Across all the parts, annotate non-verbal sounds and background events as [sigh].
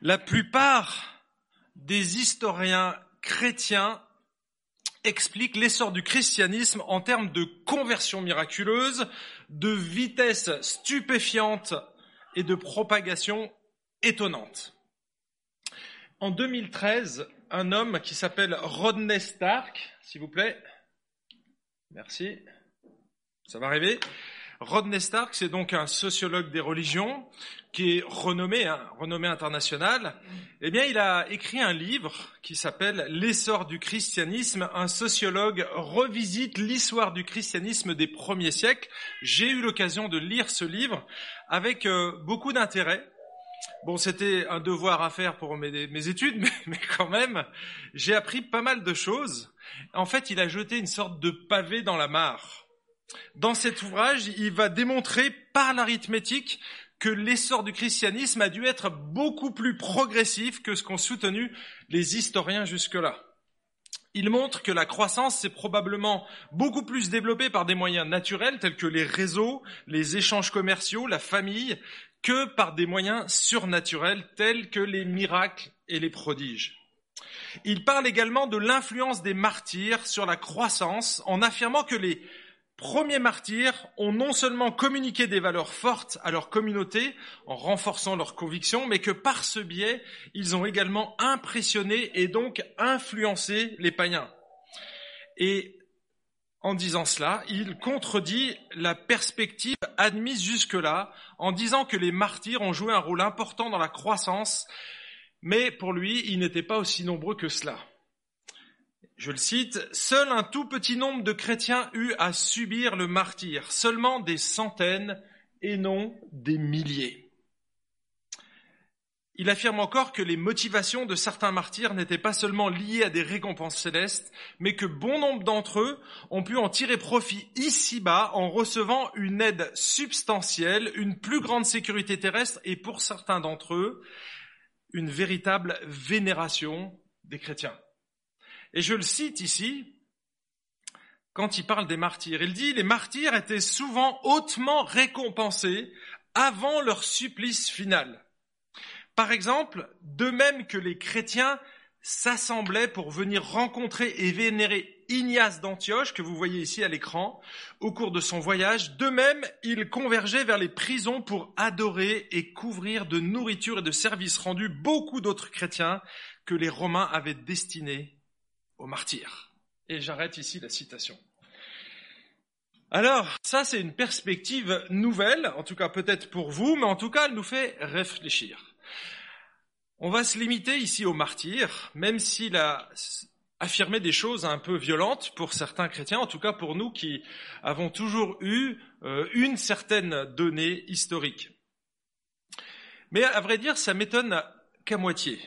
La plupart des historiens chrétiens expliquent l'essor du christianisme en termes de conversion miraculeuse, de vitesse stupéfiante et de propagation étonnante. En 2013, un homme qui s'appelle Rodney Stark, s'il vous plaît, merci, ça va arriver, Rodney Stark, c'est donc un sociologue des religions qui est renommé, hein, renommé international. Eh bien, il a écrit un livre qui s'appelle L'essor du christianisme. Un sociologue revisite l'histoire du christianisme des premiers siècles. J'ai eu l'occasion de lire ce livre avec euh, beaucoup d'intérêt. Bon, c'était un devoir à faire pour mes, mes études, [laughs] mais, mais quand même, j'ai appris pas mal de choses. En fait, il a jeté une sorte de pavé dans la mare. Dans cet ouvrage, il va démontrer par l'arithmétique que l'essor du christianisme a dû être beaucoup plus progressif que ce qu'ont soutenu les historiens jusque-là. Il montre que la croissance s'est probablement beaucoup plus développée par des moyens naturels tels que les réseaux, les échanges commerciaux, la famille, que par des moyens surnaturels tels que les miracles et les prodiges. Il parle également de l'influence des martyrs sur la croissance en affirmant que les premiers martyrs ont non seulement communiqué des valeurs fortes à leur communauté en renforçant leurs convictions, mais que par ce biais, ils ont également impressionné et donc influencé les païens. Et en disant cela, il contredit la perspective admise jusque-là en disant que les martyrs ont joué un rôle important dans la croissance, mais pour lui, ils n'étaient pas aussi nombreux que cela. Je le cite, Seul un tout petit nombre de chrétiens eut à subir le martyr, seulement des centaines et non des milliers. Il affirme encore que les motivations de certains martyrs n'étaient pas seulement liées à des récompenses célestes, mais que bon nombre d'entre eux ont pu en tirer profit ici-bas en recevant une aide substantielle, une plus grande sécurité terrestre et pour certains d'entre eux, une véritable vénération des chrétiens. Et je le cite ici, quand il parle des martyrs. Il dit, les martyrs étaient souvent hautement récompensés avant leur supplice final. Par exemple, de même que les chrétiens s'assemblaient pour venir rencontrer et vénérer Ignace d'Antioche, que vous voyez ici à l'écran, au cours de son voyage, de même, ils convergeaient vers les prisons pour adorer et couvrir de nourriture et de services rendus beaucoup d'autres chrétiens que les Romains avaient destinés Et j'arrête ici la citation. Alors, ça c'est une perspective nouvelle, en tout cas peut-être pour vous, mais en tout cas elle nous fait réfléchir. On va se limiter ici aux martyrs, même s'il a affirmé des choses un peu violentes pour certains chrétiens, en tout cas pour nous qui avons toujours eu euh, une certaine donnée historique. Mais à vrai dire, ça m'étonne qu'à moitié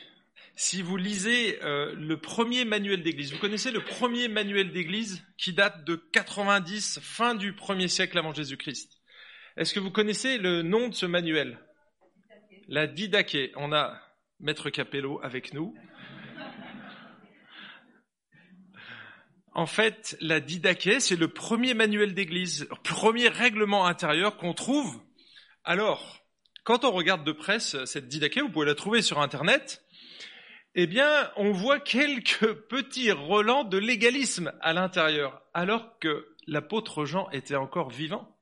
si vous lisez euh, le premier manuel d'église, vous connaissez le premier manuel d'église qui date de 90, fin du premier siècle avant Jésus-Christ? Est-ce que vous connaissez le nom de ce manuel? La Didaché. On a Maître Capello avec nous. En fait, la Didaché, c'est le premier manuel d'église, premier règlement intérieur qu'on trouve. Alors, quand on regarde de près cette Didaché, vous pouvez la trouver sur Internet, eh bien, on voit quelques petits relents de légalisme à l'intérieur, alors que l'apôtre Jean était encore vivant.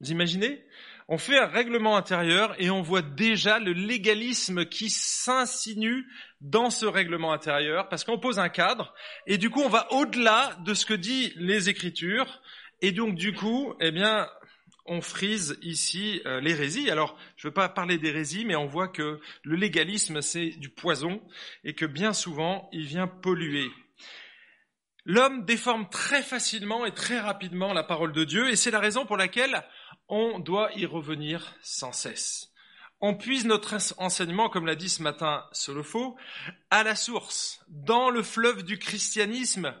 Vous imaginez? On fait un règlement intérieur et on voit déjà le légalisme qui s'insinue dans ce règlement intérieur, parce qu'on pose un cadre, et du coup on va au-delà de ce que dit les Écritures, et donc du coup, eh bien, on frise ici euh, l'hérésie. Alors, je ne veux pas parler d'hérésie, mais on voit que le légalisme, c'est du poison et que bien souvent, il vient polluer. L'homme déforme très facilement et très rapidement la parole de Dieu et c'est la raison pour laquelle on doit y revenir sans cesse. On puise notre enseignement, comme l'a dit ce matin Solofo, à la source, dans le fleuve du christianisme,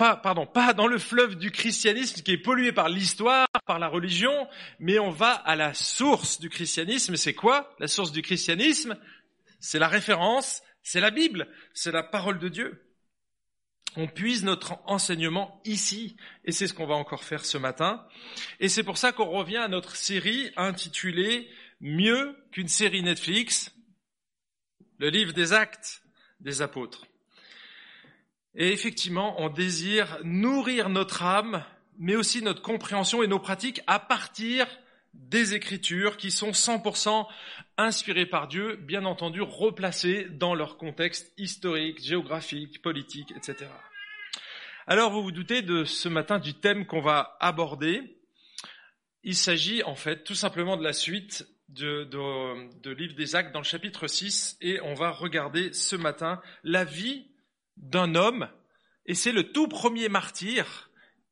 pas, pardon, pas dans le fleuve du christianisme qui est pollué par l'histoire, par la religion, mais on va à la source du christianisme. C'est quoi la source du christianisme? C'est la référence, c'est la Bible, c'est la parole de Dieu. On puise notre enseignement ici, et c'est ce qu'on va encore faire ce matin. Et c'est pour ça qu'on revient à notre série intitulée Mieux qu'une série Netflix, le livre des actes des apôtres. Et effectivement, on désire nourrir notre âme, mais aussi notre compréhension et nos pratiques à partir des Écritures qui sont 100% inspirées par Dieu, bien entendu replacées dans leur contexte historique, géographique, politique, etc. Alors vous vous doutez de ce matin du thème qu'on va aborder. Il s'agit en fait tout simplement de la suite de, de, livre des actes dans le chapitre 6 et on va regarder ce matin la vie d'un homme et c'est le tout premier martyr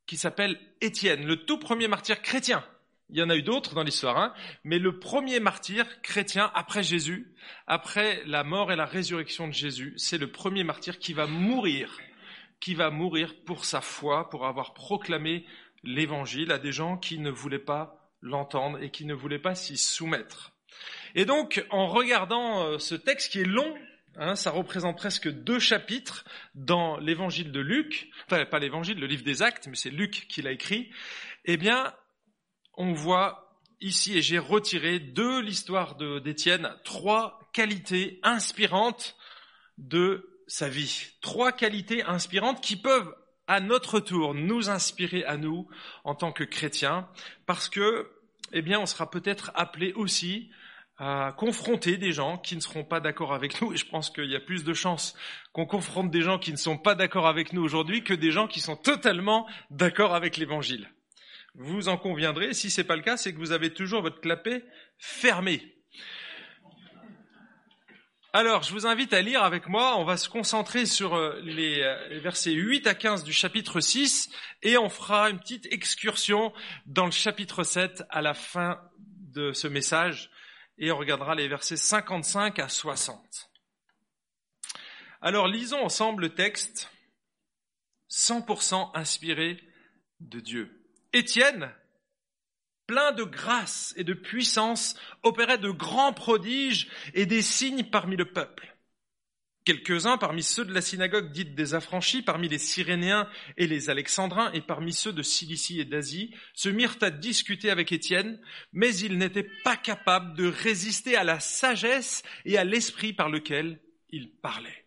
qui s'appelle Étienne, le tout premier martyr chrétien. Il y en a eu d'autres dans l'histoire, hein, mais le premier martyr chrétien après Jésus, après la mort et la résurrection de Jésus, c'est le premier martyr qui va mourir, qui va mourir pour sa foi, pour avoir proclamé l'évangile à des gens qui ne voulaient pas l'entendre et qui ne voulaient pas s'y soumettre. Et donc, en regardant euh, ce texte qui est long, hein, ça représente presque deux chapitres dans l'évangile de Luc, enfin pas l'évangile, le livre des actes, mais c'est Luc qui l'a écrit, eh bien, on voit ici, et j'ai retiré de l'histoire d'Étienne trois qualités inspirantes de sa vie. Trois qualités inspirantes qui peuvent à notre tour nous inspirer à nous en tant que chrétiens, parce que, eh bien, on sera peut-être appelé aussi à confronter des gens qui ne seront pas d'accord avec nous. Et je pense qu'il y a plus de chances qu'on confronte des gens qui ne sont pas d'accord avec nous aujourd'hui que des gens qui sont totalement d'accord avec l'évangile. Vous en conviendrez, si ce n'est pas le cas, c'est que vous avez toujours votre clapet fermé. Alors, je vous invite à lire avec moi, on va se concentrer sur euh, euh, les versets 8 à 15 du chapitre 6 et on fera une petite excursion dans le chapitre 7 à la fin de ce message et on regardera les versets 55 à 60. Alors, lisons ensemble le texte 100% inspiré de Dieu. Étienne, plein de grâce et de puissance, opérait de grands prodiges et des signes parmi le peuple. Quelques-uns parmi ceux de la synagogue dite des affranchis, parmi les Cyrénéens et les Alexandrins, et parmi ceux de Cilicie et d'Asie, se mirent à discuter avec Étienne, mais ils n'étaient pas capables de résister à la sagesse et à l'esprit par lequel il parlait.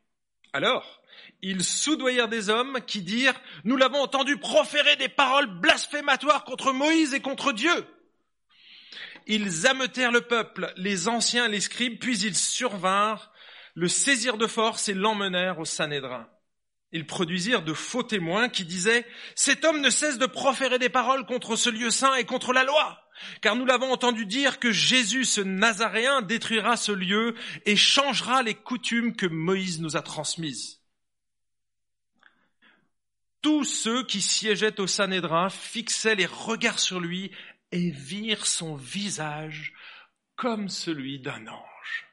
Alors, ils soudoyèrent des hommes qui dirent, nous l'avons entendu proférer des paroles blasphématoires contre Moïse et contre Dieu. Ils ameutèrent le peuple, les anciens les scribes, puis ils survinrent, le saisirent de force et l'emmenèrent au Sanhédrin. Ils produisirent de faux témoins qui disaient, cet homme ne cesse de proférer des paroles contre ce lieu saint et contre la loi, car nous l'avons entendu dire que Jésus, ce Nazaréen, détruira ce lieu et changera les coutumes que Moïse nous a transmises. Tous ceux qui siégeaient au Sanhédrin fixaient les regards sur lui et virent son visage comme celui d'un ange.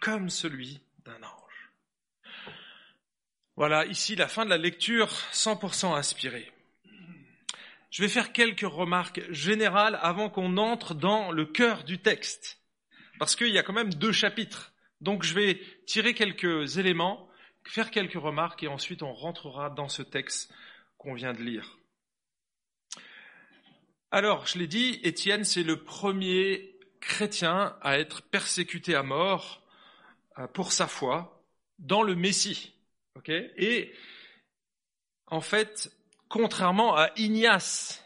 Comme celui Voilà, ici la fin de la lecture 100% inspirée. Je vais faire quelques remarques générales avant qu'on entre dans le cœur du texte. Parce qu'il y a quand même deux chapitres. Donc je vais tirer quelques éléments, faire quelques remarques et ensuite on rentrera dans ce texte qu'on vient de lire. Alors, je l'ai dit, Étienne, c'est le premier chrétien à être persécuté à mort pour sa foi dans le Messie. Et en fait, contrairement à Ignace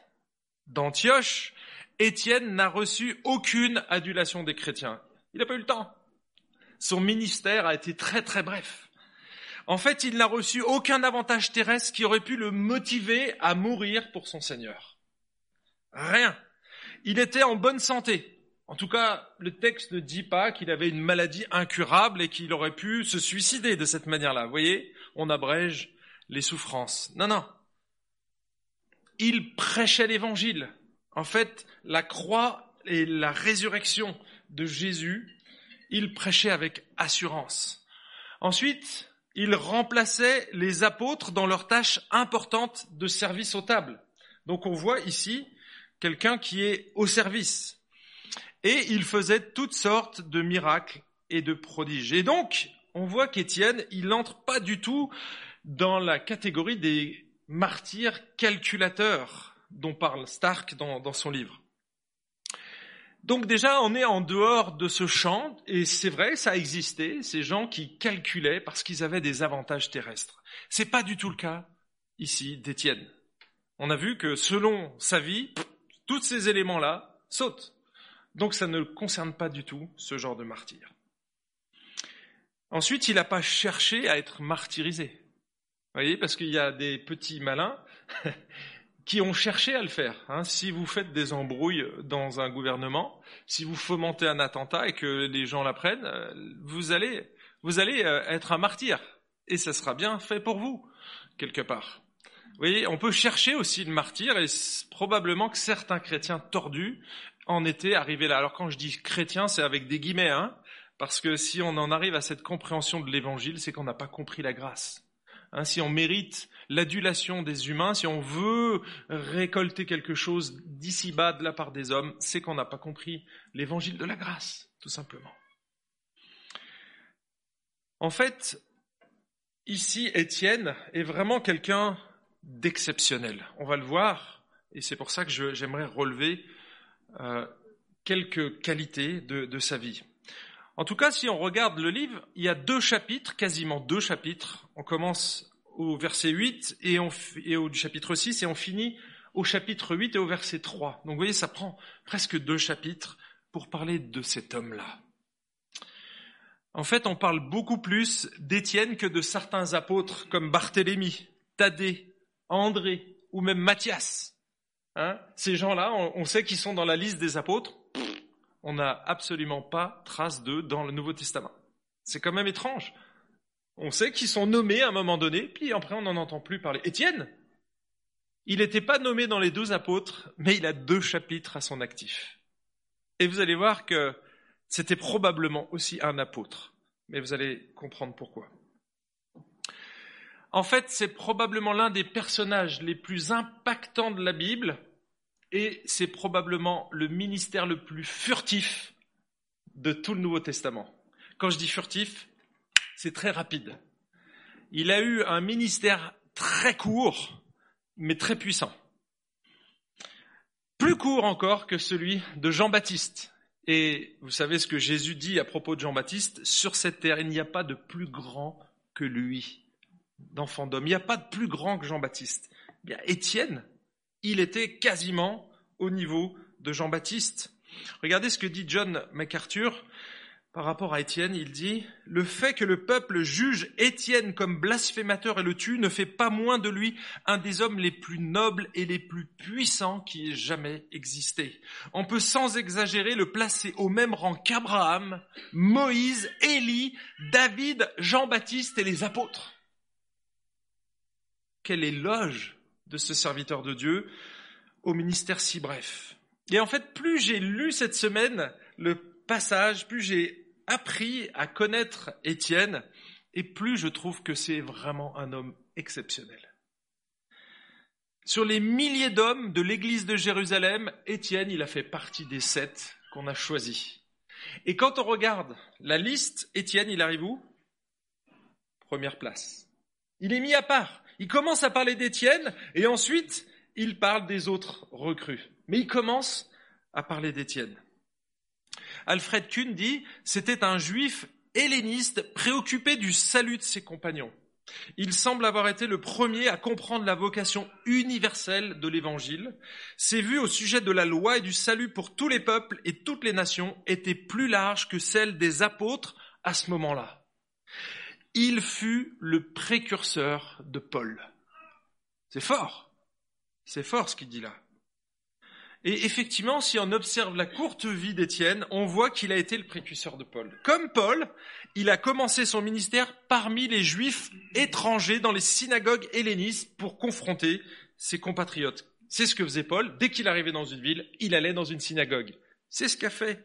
d'Antioche, Étienne n'a reçu aucune adulation des chrétiens. Il n'a pas eu le temps. Son ministère a été très très bref. En fait, il n'a reçu aucun avantage terrestre qui aurait pu le motiver à mourir pour son Seigneur. Rien. Il était en bonne santé. En tout cas, le texte ne dit pas qu'il avait une maladie incurable et qu'il aurait pu se suicider de cette manière-là. Vous voyez, on abrège les souffrances. Non, non. Il prêchait l'évangile. En fait, la croix et la résurrection de Jésus, il prêchait avec assurance. Ensuite, il remplaçait les apôtres dans leurs tâches importantes de service aux tables. Donc on voit ici quelqu'un qui est au service. Et il faisait toutes sortes de miracles et de prodiges. Et donc, on voit qu'Étienne, il n'entre pas du tout dans la catégorie des martyrs calculateurs dont parle Stark dans, son livre. Donc déjà, on est en dehors de ce champ, et c'est vrai, ça existait, ces gens qui calculaient parce qu'ils avaient des avantages terrestres. C'est pas du tout le cas ici d'Étienne. On a vu que selon sa vie, tous ces éléments-là sautent. Donc ça ne concerne pas du tout ce genre de martyr. Ensuite, il n'a pas cherché à être martyrisé. Vous voyez, parce qu'il y a des petits malins [laughs] qui ont cherché à le faire. Hein. Si vous faites des embrouilles dans un gouvernement, si vous fomentez un attentat et que les gens l'apprennent, euh, vous allez, vous allez euh, être un martyr. Et ça sera bien fait pour vous, quelque part. Vous voyez, on peut chercher aussi le martyr et probablement que certains chrétiens tordus en étaient arrivés là. Alors quand je dis chrétien, c'est avec des guillemets, hein, parce que si on en arrive à cette compréhension de l'évangile, c'est qu'on n'a pas compris la grâce. Hein, si on mérite l'adulation des humains, si on veut récolter quelque chose d'ici-bas de la part des hommes, c'est qu'on n'a pas compris l'évangile de la grâce, tout simplement. En fait, ici, Étienne est vraiment quelqu'un d'exceptionnel. On va le voir, et c'est pour ça que j'aimerais relever euh, quelques qualités de, de sa vie. En tout cas, si on regarde le livre, il y a deux chapitres, quasiment deux chapitres. On commence au verset 8 et, au chapitre 6 et on finit au chapitre 8 et au verset 3. Donc vous voyez, ça prend presque deux chapitres pour parler de cet homme-là. En fait, on parle beaucoup plus d'Étienne que de certains apôtres comme Barthélemy, Thaddée, André ou même Matthias. Hein Ces gens-là, on, sait qu'ils sont dans la liste des apôtres. on n'a absolument pas trace d'eux dans le Nouveau Testament. C'est quand même étrange. On sait qu'ils sont nommés à un moment donné, puis après on n'en entend plus parler. Étienne, il n'était pas nommé dans les douze apôtres, mais il a deux chapitres à son actif. Et vous allez voir que c'était probablement aussi un apôtre. Mais vous allez comprendre pourquoi. En fait, c'est probablement l'un des personnages les plus impactants de la Bible et c'est probablement le ministère le plus furtif de tout le Nouveau Testament. Quand je dis furtif, c'est très rapide. Il a eu un ministère très court, mais très puissant. Plus court encore que celui de Jean-Baptiste. Et vous savez ce que Jésus dit à propos de Jean-Baptiste? Sur cette terre, il n'y a pas de plus grand que lui, d'enfant d'homme. Il n'y a pas de plus grand que Jean-Baptiste. Eh bien, Étienne, il était quasiment au niveau de Jean-Baptiste. Regardez ce que dit John MacArthur par rapport à Étienne, il dit Le fait que le peuple juge Étienne comme blasphémateur et le tue ne fait pas moins de lui un des hommes les plus nobles et les plus puissants qui ait jamais existé. On peut sans exagérer le placer au même rang qu'Abraham, Moïse, Élie, David, Jean-Baptiste et les apôtres. Quel éloge de ce serviteur de Dieu au ministère si bref. Et en fait, plus j'ai lu cette semaine le passage, plus j'ai appris à connaître Étienne, et plus je trouve que c'est vraiment un homme exceptionnel. Sur les milliers d'hommes de l'église de Jérusalem, Étienne, il a fait partie des sept qu'on a choisis. Et quand on regarde la liste, Étienne, il arrive où? Première place. Il est mis à part. Il commence à parler d'Étienne et ensuite il parle des autres recrues. Mais il commence à parler d'Étienne. Alfred Kuhn dit, c'était un juif helléniste préoccupé du salut de ses compagnons. Il semble avoir été le premier à comprendre la vocation universelle de l'Évangile. Ses vues au sujet de la loi et du salut pour tous les peuples et toutes les nations étaient plus larges que celles des apôtres à ce moment-là. Il fut le précurseur de Paul. C'est fort. C'est fort ce qu'il dit là. Et effectivement, si on observe la courte vie d'Étienne, on voit qu'il a été le précurseur de Paul. Comme Paul, il a commencé son ministère parmi les juifs étrangers dans les synagogues hellénistes pour confronter ses compatriotes. C'est ce que faisait Paul. Dès qu'il arrivait dans une ville, il allait dans une synagogue. C'est ce qu'a fait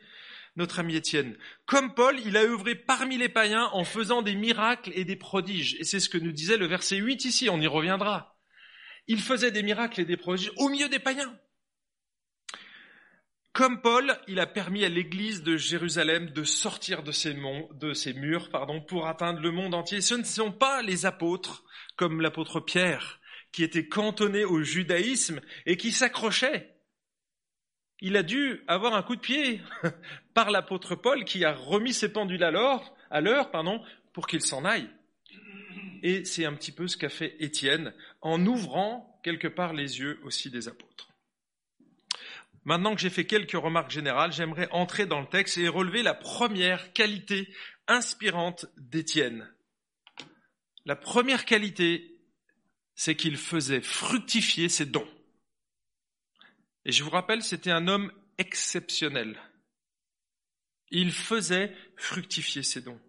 notre ami Étienne. Comme Paul, il a œuvré parmi les païens en faisant des miracles et des prodiges. Et c'est ce que nous disait le verset 8 ici, on y reviendra. Il faisait des miracles et des prodiges au milieu des païens. Comme Paul, il a permis à l'Église de Jérusalem de sortir de ses, murs pardon, pour atteindre le monde entier. Ce ne sont pas les apôtres, comme l'apôtre Pierre, qui étaient cantonnés au judaïsme et qui s'accrochaient. Il a dû avoir un coup de pied [laughs] par l'apôtre Paul qui a remis ses pendules à l'heure, pour qu'il s'en aille. Et c'est un petit peu ce qu'a fait Étienne en ouvrant quelque part les yeux aussi des apôtres. Maintenant que j'ai fait quelques remarques générales, j'aimerais entrer dans le texte et relever la première qualité inspirante d'Étienne. La première qualité, c'est qu'il faisait fructifier ses dons. Et je vous rappelle, c'était un homme exceptionnel. Il faisait fructifier ses dons.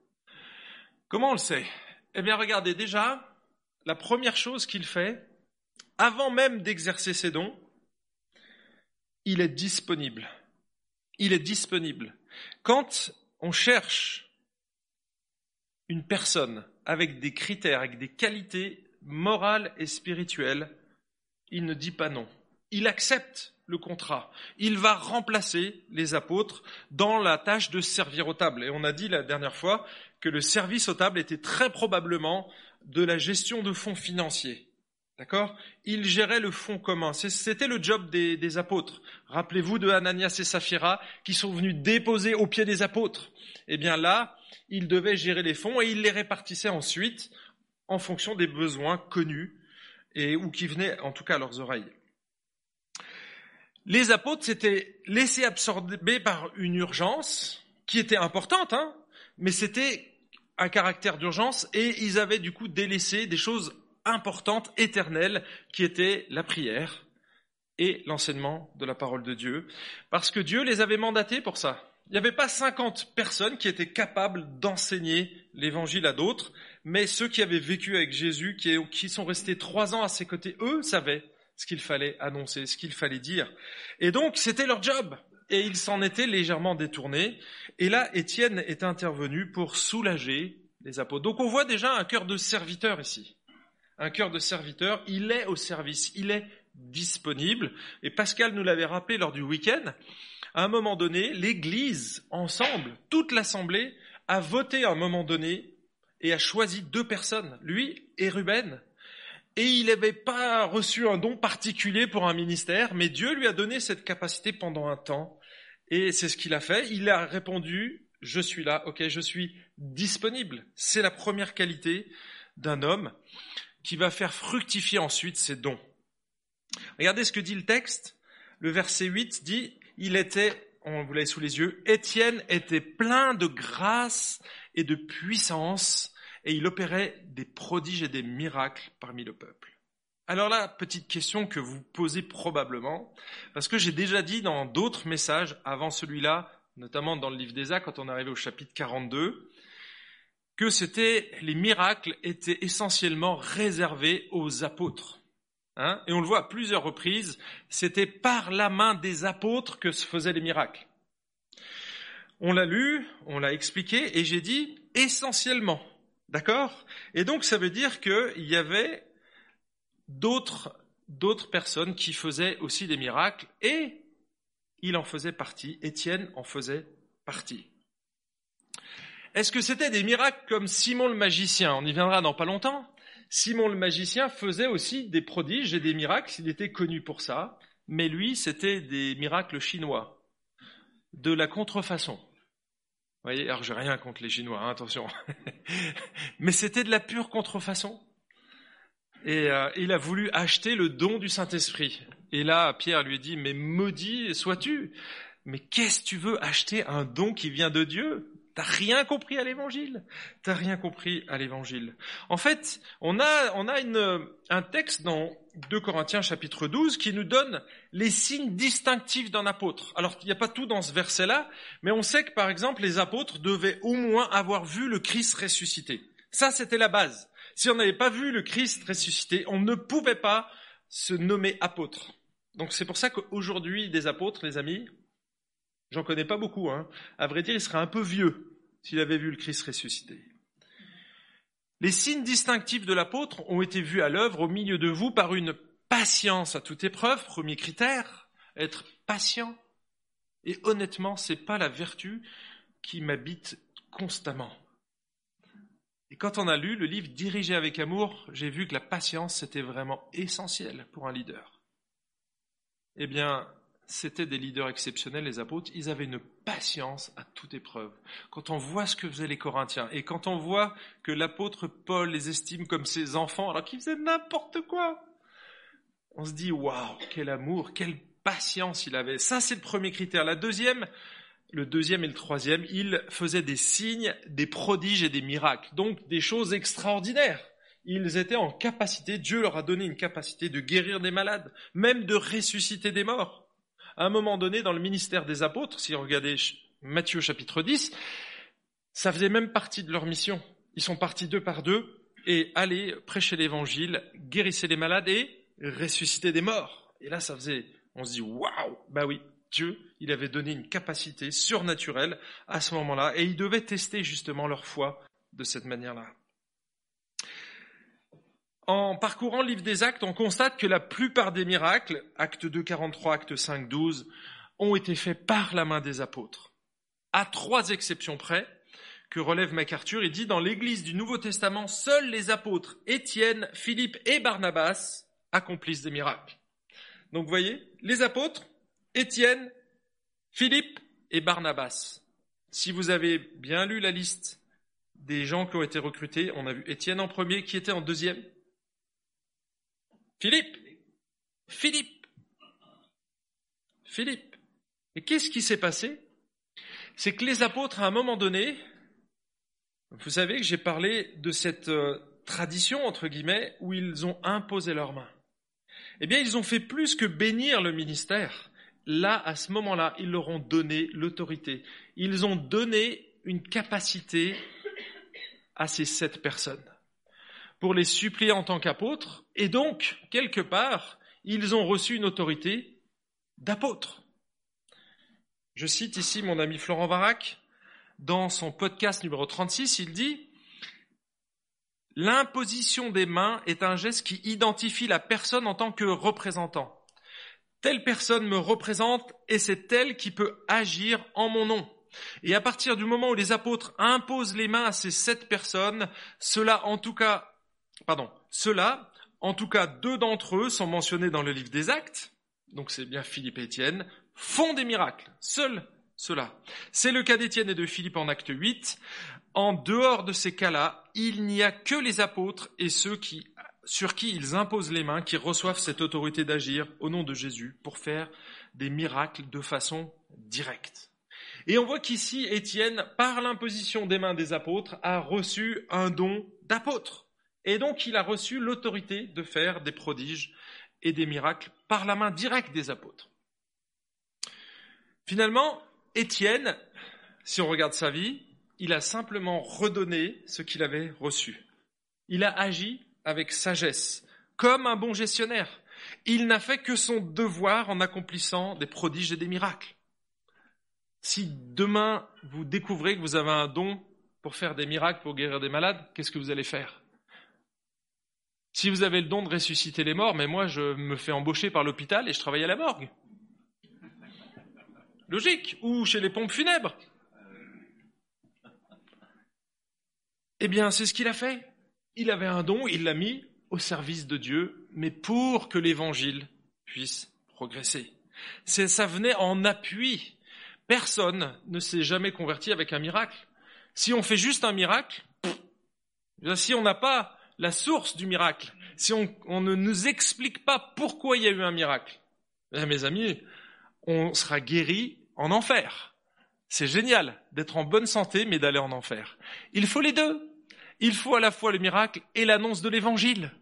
Comment on le sait? Eh bien, regardez déjà, la première chose qu'il fait, avant même d'exercer ses dons, il est disponible. Il est disponible. Quand on cherche une personne avec des critères, avec des qualités morales et spirituelles, il ne dit pas non. Il accepte le contrat. Il va remplacer les apôtres dans la tâche de servir aux tables. Et on a dit la dernière fois que le service aux tables était très probablement de la gestion de fonds financiers. D'accord? Il gérait le fonds commun. C'était le job des, apôtres. Rappelez-vous de Ananias et Saphira qui sont venus déposer aux pieds des apôtres. Eh bien là, ils devaient gérer les fonds et ils les répartissaient ensuite en fonction des besoins connus et ou qui venaient en tout cas à leurs oreilles. Les apôtres s'étaient laissés absorber par une urgence qui était importante, hein, mais c'était un caractère d'urgence et ils avaient du coup délaissé des choses importante, éternelle, qui était la prière et l'enseignement de la parole de Dieu, parce que Dieu les avait mandatés pour ça. Il n'y avait pas 50 personnes qui étaient capables d'enseigner l'évangile à d'autres, mais ceux qui avaient vécu avec Jésus, qui sont restés trois ans à ses côtés, eux savaient ce qu'il fallait annoncer, ce qu'il fallait dire. Et donc, c'était leur job. Et ils s'en étaient légèrement détournés. Et là, Étienne est intervenu pour soulager les apôtres. Donc, on voit déjà un cœur de serviteur ici un cœur de serviteur, il est au service, il est disponible. Et Pascal nous l'avait rappelé lors du week-end, à un moment donné, l'Église, ensemble, toute l'Assemblée, a voté à un moment donné et a choisi deux personnes, lui et Ruben. Et il n'avait pas reçu un don particulier pour un ministère, mais Dieu lui a donné cette capacité pendant un temps. Et c'est ce qu'il a fait. Il a répondu, je suis là, ok, je suis disponible. C'est la première qualité d'un homme qui va faire fructifier ensuite ses dons. Regardez ce que dit le texte. Le verset 8 dit, il était, on vous l'avez sous les yeux, Étienne était plein de grâce et de puissance et il opérait des prodiges et des miracles parmi le peuple. Alors là, petite question que vous posez probablement, parce que j'ai déjà dit dans d'autres messages avant celui-là, notamment dans le livre des Actes, quand on arrivait au chapitre 42, que c'était les miracles étaient essentiellement réservés aux apôtres. Hein et on le voit à plusieurs reprises, c'était par la main des apôtres que se faisaient les miracles. On l'a lu, on l'a expliqué, et j'ai dit essentiellement. D'accord? Et donc ça veut dire qu'il y avait d'autres, d'autres personnes qui faisaient aussi des miracles, et il en faisait partie, Étienne en faisait partie. Est-ce que c'était des miracles comme Simon le magicien? On y viendra dans pas longtemps. Simon le magicien faisait aussi des prodiges et des miracles, il était connu pour ça, mais lui, c'était des miracles chinois, de la contrefaçon. Voyez, alors j'ai rien contre les Chinois, hein, attention, [laughs] mais c'était de la pure contrefaçon. Et euh, il a voulu acheter le don du Saint-Esprit. Et là, Pierre lui dit, mais maudit sois-tu, mais qu'est-ce que tu veux acheter un don qui vient de Dieu? T'as rien compris à l'évangile. T'as rien compris à l'évangile. En fait, on a, un texte dans 2 Corinthiens chapitre 12 qui nous donne les signes distinctifs d'un apôtre. Alors, il n'y a pas tout dans ce verset-là, mais on sait que par exemple, les apôtres devaient au moins avoir vu le Christ ressuscité. Ça, c'était la base. Si on n'avait pas vu le Christ ressuscité, on ne pouvait pas se nommer apôtre. Donc c'est pour ça qu'aujourd'hui, des apôtres, les amis, J'en connais pas beaucoup. Hein. À vrai dire, il serait un peu vieux s'il avait vu le Christ ressuscité. Les signes distinctifs de l'apôtre ont été vus à l'œuvre au milieu de vous par une patience à toute épreuve, premier critère, être patient. Et honnêtement, c'est pas la vertu qui m'habite constamment. Et quand on a lu le livre Dirigé avec amour, j'ai vu que la patience, c'était vraiment essentiel pour un leader. Eh bien, c'était des leaders exceptionnels, les apôtres. Ils avaient une patience à toute épreuve. Quand on voit ce que faisaient les Corinthiens et quand on voit que l'apôtre Paul les estime comme ses enfants alors qu'ils faisaient n'importe quoi, on se dit waouh, quel amour, quelle patience il avait. Ça, c'est le premier critère. La deuxième, le deuxième et le troisième, il faisait des signes, des prodiges et des miracles. Donc des choses extraordinaires. Ils étaient en capacité, Dieu leur a donné une capacité de guérir des malades, même de ressusciter des morts à un moment donné, dans le ministère des apôtres, si vous regardez Matthieu chapitre 10, ça faisait même partie de leur mission. Ils sont partis deux par deux et allaient prêcher l'évangile, guérissaient les malades et ressusciter des morts. Et là, ça faisait, on se dit, waouh, bah oui, Dieu, il avait donné une capacité surnaturelle à ce moment-là et il devait tester justement leur foi de cette manière-là. En parcourant le livre des actes, on constate que la plupart des miracles, acte 2, 43, acte 5, 12, ont été faits par la main des apôtres. À trois exceptions près, que relève MacArthur, il dit dans l'église du Nouveau Testament, seuls les apôtres Étienne, Philippe et Barnabas accomplissent des miracles. Donc vous voyez, les apôtres, Étienne, Philippe et Barnabas. Si vous avez bien lu la liste des gens qui ont été recrutés, on a vu Étienne en premier, qui était en deuxième Philippe. Philippe. Philippe. Et qu'est-ce qui s'est passé? C'est que les apôtres, à un moment donné, vous savez que j'ai parlé de cette euh, tradition, entre guillemets, où ils ont imposé leurs mains. Eh bien, ils ont fait plus que bénir le ministère. Là, à ce moment-là, ils leur ont donné l'autorité. Ils ont donné une capacité à ces sept personnes pour les supplier en tant qu'apôtres, et donc, quelque part, ils ont reçu une autorité d'apôtres. Je cite ici mon ami Florent Varac, dans son podcast numéro 36, il dit L'imposition des mains est un geste qui identifie la personne en tant que représentant. Telle personne me représente et c'est elle qui peut agir en mon nom. Et à partir du moment où les apôtres imposent les mains à ces sept personnes, cela en tout cas pardon, ceux-là, en tout cas deux d'entre eux sont mentionnés dans le livre des Actes, donc c'est bien Philippe et Étienne, font des miracles. Seuls ceux-là. C'est le cas d'Étienne et de Philippe en acte 8. En dehors de ces cas-là, il n'y a que les apôtres et ceux qui, sur qui ils imposent les mains qui reçoivent cette autorité d'agir au nom de Jésus pour faire des miracles de façon directe. Et on voit qu'ici, Étienne, par l'imposition des mains des apôtres, a reçu un don d'apôtre. Et donc il a reçu l'autorité de faire des prodiges et des miracles par la main directe des apôtres. Finalement, Étienne, si on regarde sa vie, il a simplement redonné ce qu'il avait reçu. Il a agi avec sagesse, comme un bon gestionnaire. Il n'a fait que son devoir en accomplissant des prodiges et des miracles. Si demain vous découvrez que vous avez un don pour faire des miracles, pour guérir des malades, qu'est-ce que vous allez faire? Si vous avez le don de ressusciter les morts, mais moi je me fais embaucher par l'hôpital et je travaille à la morgue. Logique. Ou chez les pompes funèbres. Eh bien, c'est ce qu'il a fait. Il avait un don, il l'a mis au service de Dieu, mais pour que l'évangile puisse progresser. ça venait en appui. Personne ne s'est jamais converti avec un miracle. Si on fait juste un miracle, si on n'a pas la source du miracle, si on, ne nous explique pas pourquoi il y a eu un miracle, eh, mes amis, on sera guéri en enfer. C'est génial d'être en bonne santé, mais d'aller en enfer. Il faut les deux. Il faut à la fois le miracle et l'annonce de l'évangile.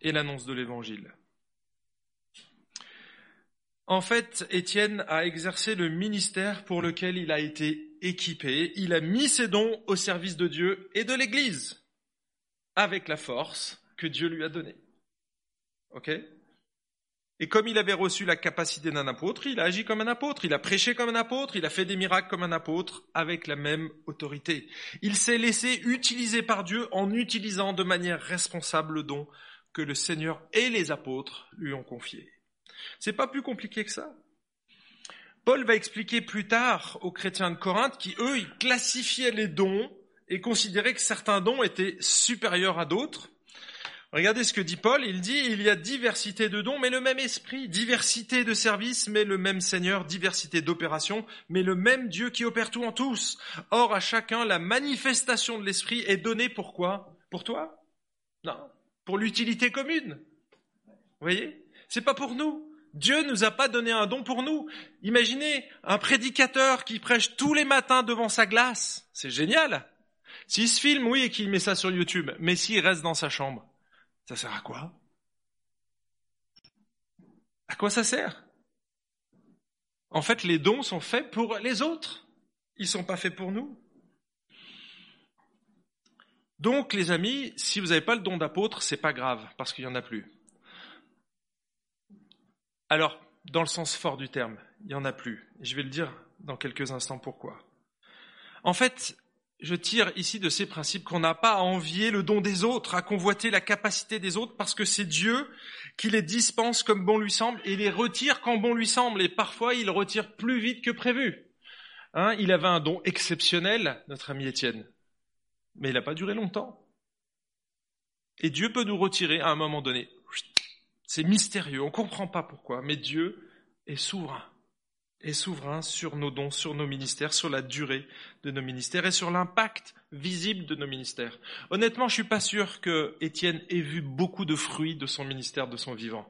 Et l'annonce de l'évangile. En fait, Étienne a exercé le ministère pour lequel il a été équipé. Il a mis ses dons au service de Dieu et de l'Église avec la force que Dieu lui a donnée. Ok? Et comme il avait reçu la capacité d'un apôtre, il a agi comme un apôtre, il a prêché comme un apôtre, il a fait des miracles comme un apôtre, avec la même autorité. Il s'est laissé utiliser par Dieu en utilisant de manière responsable le don que le Seigneur et les apôtres lui ont confié. C'est pas plus compliqué que ça. Paul va expliquer plus tard aux chrétiens de Corinthe qui, eux, ils classifiaient les dons et considérer que certains dons étaient supérieurs à d'autres. Regardez ce que dit Paul, il dit, il y a diversité de dons, mais le même esprit, diversité de services, mais le même Seigneur, diversité d'opérations, mais le même Dieu qui opère tout en tous. Or, à chacun, la manifestation de l'esprit est donnée pour quoi? Pour toi? Non, pour l'utilité commune. Vous voyez? C'est pas pour nous. Dieu nous a pas donné un don pour nous. Imaginez un prédicateur qui prêche tous les matins devant sa glace. C'est génial. S'il se filme, oui, et qu'il met ça sur YouTube, mais s'il reste dans sa chambre, ça sert à quoi? À quoi ça sert? En fait, les dons sont faits pour les autres. Ils ne sont pas faits pour nous. Donc, les amis, si vous n'avez pas le don d'apôtre, c'est pas grave, parce qu'il n'y en a plus. Alors, dans le sens fort du terme, il n'y en a plus. je vais le dire dans quelques instants pourquoi. En fait, je tire ici de ces principes qu'on n'a pas à envier le don des autres, à convoiter la capacité des autres, parce que c'est Dieu qui les dispense comme bon lui semble et les retire quand bon lui semble. Et parfois, il retire plus vite que prévu. Hein, il avait un don exceptionnel, notre ami Étienne, mais il n'a pas duré longtemps. Et Dieu peut nous retirer à un moment donné. C'est mystérieux, on ne comprend pas pourquoi, mais Dieu est souverain est souverain sur nos dons, sur nos ministères, sur la durée de nos ministères et sur l'impact visible de nos ministères. Honnêtement, je suis pas sûr que Étienne ait vu beaucoup de fruits de son ministère, de son vivant.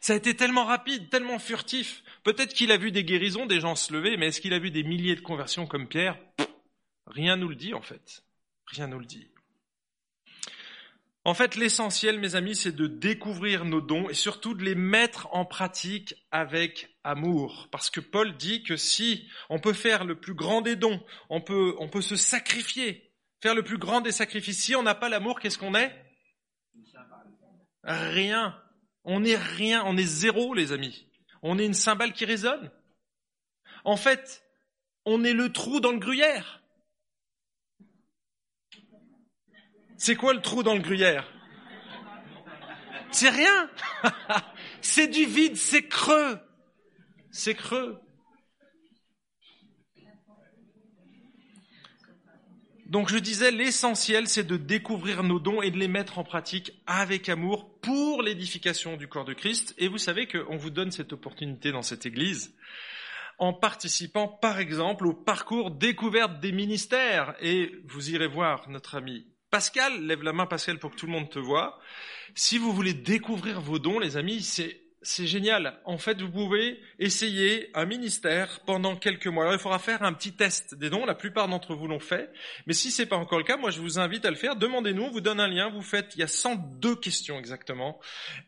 Ça a été tellement rapide, tellement furtif. Peut-être qu'il a vu des guérisons, des gens se lever, mais est-ce qu'il a vu des milliers de conversions comme Pierre? Rien nous le dit en fait. Rien nous le dit. En fait, l'essentiel, mes amis, c'est de découvrir nos dons et surtout de les mettre en pratique avec amour. Parce que Paul dit que si on peut faire le plus grand des dons, on peut, se sacrifier, faire le plus grand des sacrifices. Si on n'a pas l'amour, qu'est-ce qu'on est? Rien. On est rien, on est zéro, les amis. On est une cymbale qui résonne. En fait, on est le trou dans le gruyère. C'est quoi le trou dans le gruyère? C'est rien. [laughs] c'est du vide, c'est creux. C'est creux. Donc je disais, l'essentiel, c'est de découvrir nos dons et de les mettre en pratique avec amour pour l'édification du corps de Christ. Et vous savez qu'on vous donne cette opportunité dans cette Église en participant, par exemple, au parcours découverte des ministères. Et vous irez voir notre ami Pascal, lève la main Pascal pour que tout le monde te voit. Si vous voulez découvrir vos dons, les amis, c'est c'est génial. En fait, vous pouvez essayer un ministère pendant quelques mois. Alors, il faudra faire un petit test des dons. La plupart d'entre vous l'ont fait. Mais si c'est pas encore le cas, moi, je vous invite à le faire. Demandez-nous, on vous donne un lien. Vous faites, il y a 102 questions exactement.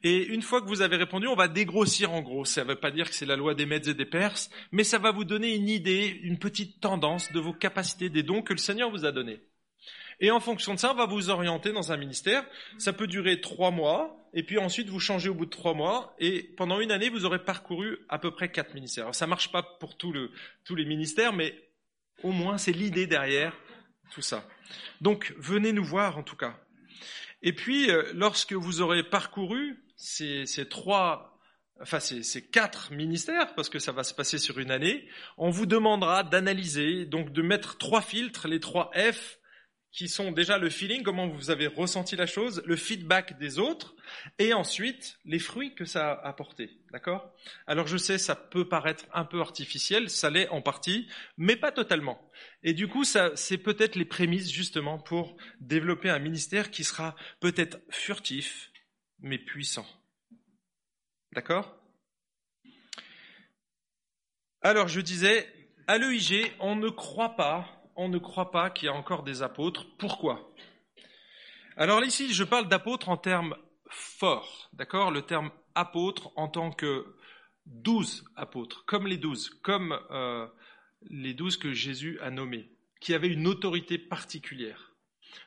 Et une fois que vous avez répondu, on va dégrossir en gros. Ça ne veut pas dire que c'est la loi des Mèdes et des Perses, mais ça va vous donner une idée, une petite tendance de vos capacités des dons que le Seigneur vous a donnés. Et en fonction de ça, on va vous orienter dans un ministère. Ça peut durer trois mois, et puis ensuite vous changez au bout de trois mois, et pendant une année, vous aurez parcouru à peu près quatre ministères. Alors ça marche pas pour tous les ministères, mais au moins c'est l'idée derrière tout ça. Donc venez nous voir en tout cas. Et puis, euh, lorsque vous aurez parcouru ces, trois enfin ces, quatre ministères, parce que ça va se passer sur une année, on vous demandera d'analyser, donc de mettre trois filtres, les trois F, qui sont déjà le feeling, comment vous avez ressenti la chose, le feedback des autres, et ensuite les fruits que ça a apporté. D'accord? Alors je sais, ça peut paraître un peu artificiel, ça l'est en partie, mais pas totalement. Et du coup, ça, c'est peut-être les prémices justement pour développer un ministère qui sera peut-être furtif, mais puissant. D'accord? Alors je disais, à l'EIG, on ne croit pas on ne croit pas qu'il y a encore des apôtres. Pourquoi? Alors ici, je parle d'apôtres en termes forts, d'accord? Le terme apôtre en tant que douze apôtres, comme les douze, comme euh, les douze que Jésus a nommés, qui avaient une autorité particulière.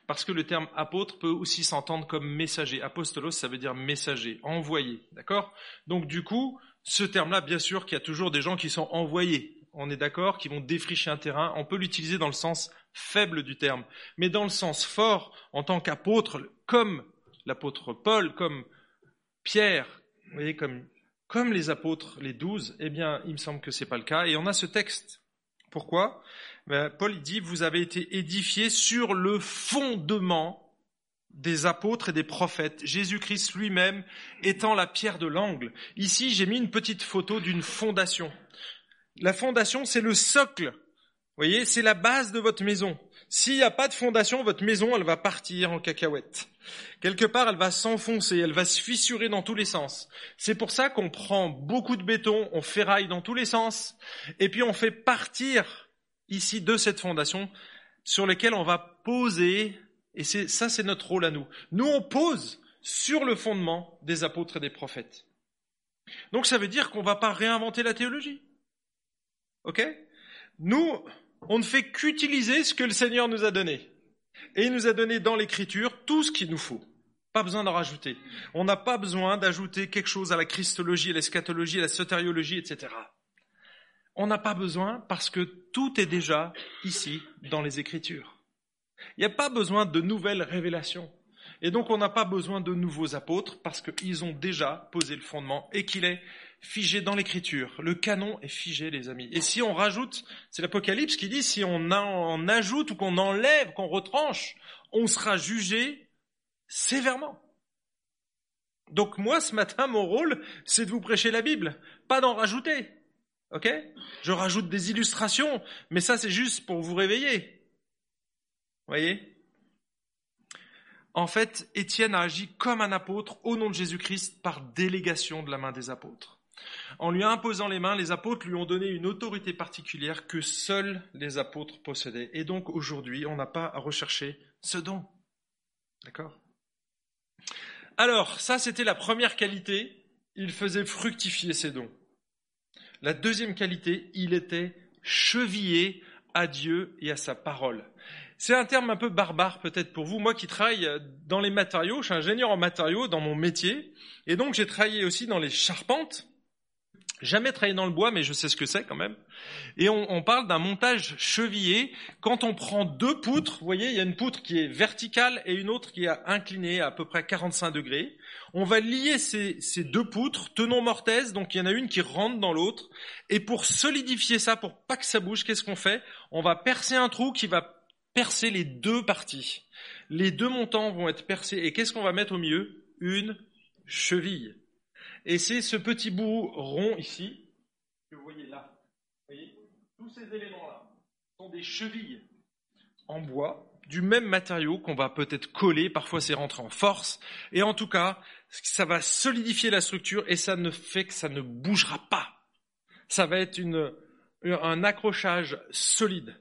Parce que le terme apôtre peut aussi s'entendre comme messager. Apostolos, ça veut dire messager, envoyé, d'accord? Donc du coup, ce terme-là, bien sûr qu'il y a toujours des gens qui sont envoyés, on est d'accord, qui vont défricher un terrain. On peut l'utiliser dans le sens faible du terme, mais dans le sens fort, en tant qu'apôtre, comme l'apôtre Paul, comme Pierre, voyez, comme, comme les apôtres, les douze, eh bien, il me semble que ce n'est pas le cas. Et on a ce texte. Pourquoi? Ben, Paul dit, vous avez été édifiés sur le fondement des apôtres et des prophètes, Jésus-Christ lui-même étant la pierre de l'angle. Ici, j'ai mis une petite photo d'une fondation. La fondation, c'est le socle. Vous voyez, c'est la base de votre maison. S'il n'y a pas de fondation, votre maison, elle va partir en cacahuète. Quelque part, elle va s'enfoncer, elle va se fissurer dans tous les sens. C'est pour ça qu'on prend beaucoup de béton, on ferraille dans tous les sens, et puis on fait partir ici de cette fondation sur laquelle on va poser et c'est, ça, c'est notre rôle à nous. Nous, on pose sur le fondement des apôtres et des prophètes. Donc ça veut dire qu'on ne va pas réinventer la théologie. OK? Nous, on ne fait qu'utiliser ce que le Seigneur nous a donné. Et il nous a donné dans l'Écriture tout ce qu'il nous faut. Pas besoin d'en rajouter. On n'a pas besoin d'ajouter quelque chose à la christologie, à l'eschatologie, à la sotériologie, etc. On n'a pas besoin parce que tout est déjà ici dans les Écritures. Il n'y a pas besoin de nouvelles révélations. Et donc on n'a pas besoin de nouveaux apôtres parce qu'ils ont déjà posé le fondement et qu'il est figé dans l'écriture. Le canon est figé, les amis. Et si on rajoute, c'est l'Apocalypse qui dit, si on en ajoute ou qu'on enlève, qu'on retranche, on sera jugé sévèrement. Donc moi, ce matin, mon rôle, c'est de vous prêcher la Bible, pas d'en rajouter. Ok? Je rajoute des illustrations, mais ça c'est juste pour vous réveiller voyez? En fait, Étienne a agi comme un apôtre au nom de Jésus-Christ par délégation de la main des apôtres. En lui imposant les mains, les apôtres lui ont donné une autorité particulière que seuls les apôtres possédaient. Et donc aujourd'hui, on n'a pas à rechercher ce don. D'accord? Alors, ça c'était la première qualité. Il faisait fructifier ses dons. La deuxième qualité, il était chevillé à Dieu et à sa parole. C'est un terme un peu barbare peut-être pour vous. Moi qui travaille dans les matériaux, je suis ingénieur en matériaux dans mon métier, et donc j'ai travaillé aussi dans les charpentes. Jamais travaillé dans le bois, mais je sais ce que c'est quand même. Et on, on parle d'un montage chevillé. Quand on prend deux poutres, vous voyez, il y a une poutre qui est verticale et une autre qui est inclinée à peu près 45 degrés. On va lier ces, ces deux poutres, tenons mortaise, donc il y en a une qui rentre dans l'autre. Et pour solidifier ça, pour pas que ça bouge, qu'est-ce qu'on fait? On va percer un trou qui va percer les deux parties. Les deux montants vont être percés. Et qu'est-ce qu'on va mettre au milieu? Une cheville. Et c'est ce petit bout rond ici, que vous voyez là. Vous voyez Tous ces éléments-là sont des chevilles en bois, du même matériau qu'on va peut-être coller, parfois c'est rentré en force, et en tout cas, ça va solidifier la structure et ça ne fait que ça ne bougera pas. Ça va être un accrochage solide.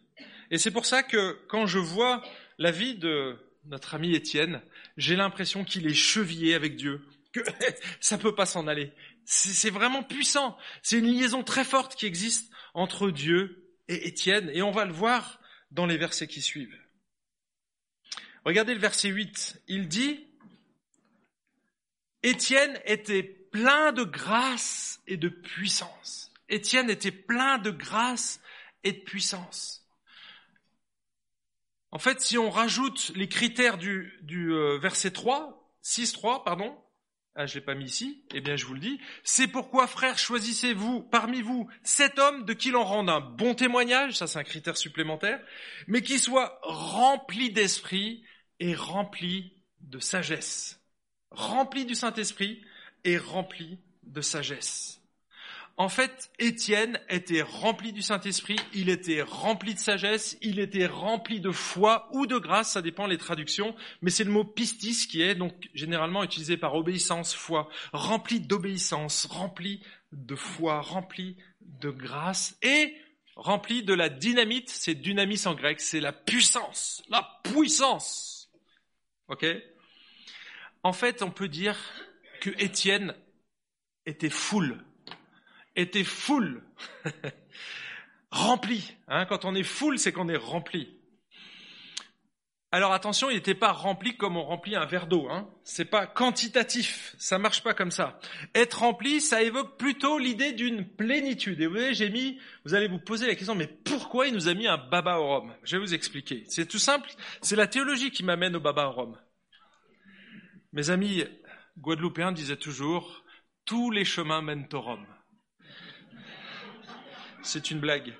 Et c'est pour ça que quand je vois la vie de notre ami Étienne, j'ai l'impression qu'il est chevillé avec Dieu, que [laughs] ça peut pas s'en aller. C'est vraiment puissant. C'est une liaison très forte qui existe entre Dieu et Étienne, et on va le voir dans les versets qui suivent. Regardez le verset 8. Il dit, Étienne était plein de grâce et de puissance. Étienne était plein de grâce et de puissance. En fait, si on rajoute les critères du, euh, verset 3, 6, 3, pardon, ah, je l'ai pas mis ici, eh bien je vous le dis, c'est pourquoi frères, choisissez-vous parmi vous cet homme de qui l'on rende un bon témoignage, ça c'est un critère supplémentaire, mais qui soit rempli d'esprit et rempli de sagesse. Rempli du Saint-Esprit et rempli de sagesse. En fait, Étienne était rempli du Saint-Esprit, il était rempli de sagesse, il était rempli de foi ou de grâce, ça dépend les traductions, mais c'est le mot pistis qui est donc généralement utilisé par obéissance, foi, rempli d'obéissance, rempli de foi, rempli de grâce et rempli de la dynamite, c'est dynamis en grec, c'est la puissance, la puissance. OK? En fait, on peut dire que Étienne était full était full, [laughs] rempli. Hein, quand on est full, c'est qu'on est rempli. Alors attention, il n'était pas rempli comme on remplit un verre d'eau. Hein. C'est pas quantitatif, ça marche pas comme ça. Être rempli, ça évoque plutôt l'idée d'une plénitude. Et vous voyez, j'ai mis, vous allez vous poser la question, mais pourquoi il nous a mis un baba au rhum? Je vais vous expliquer. C'est tout simple, c'est la théologie qui m'amène au baba au rhum. Mes amis guadeloupéens disaient toujours, tous les chemins mènent au rhum. C'est une blague.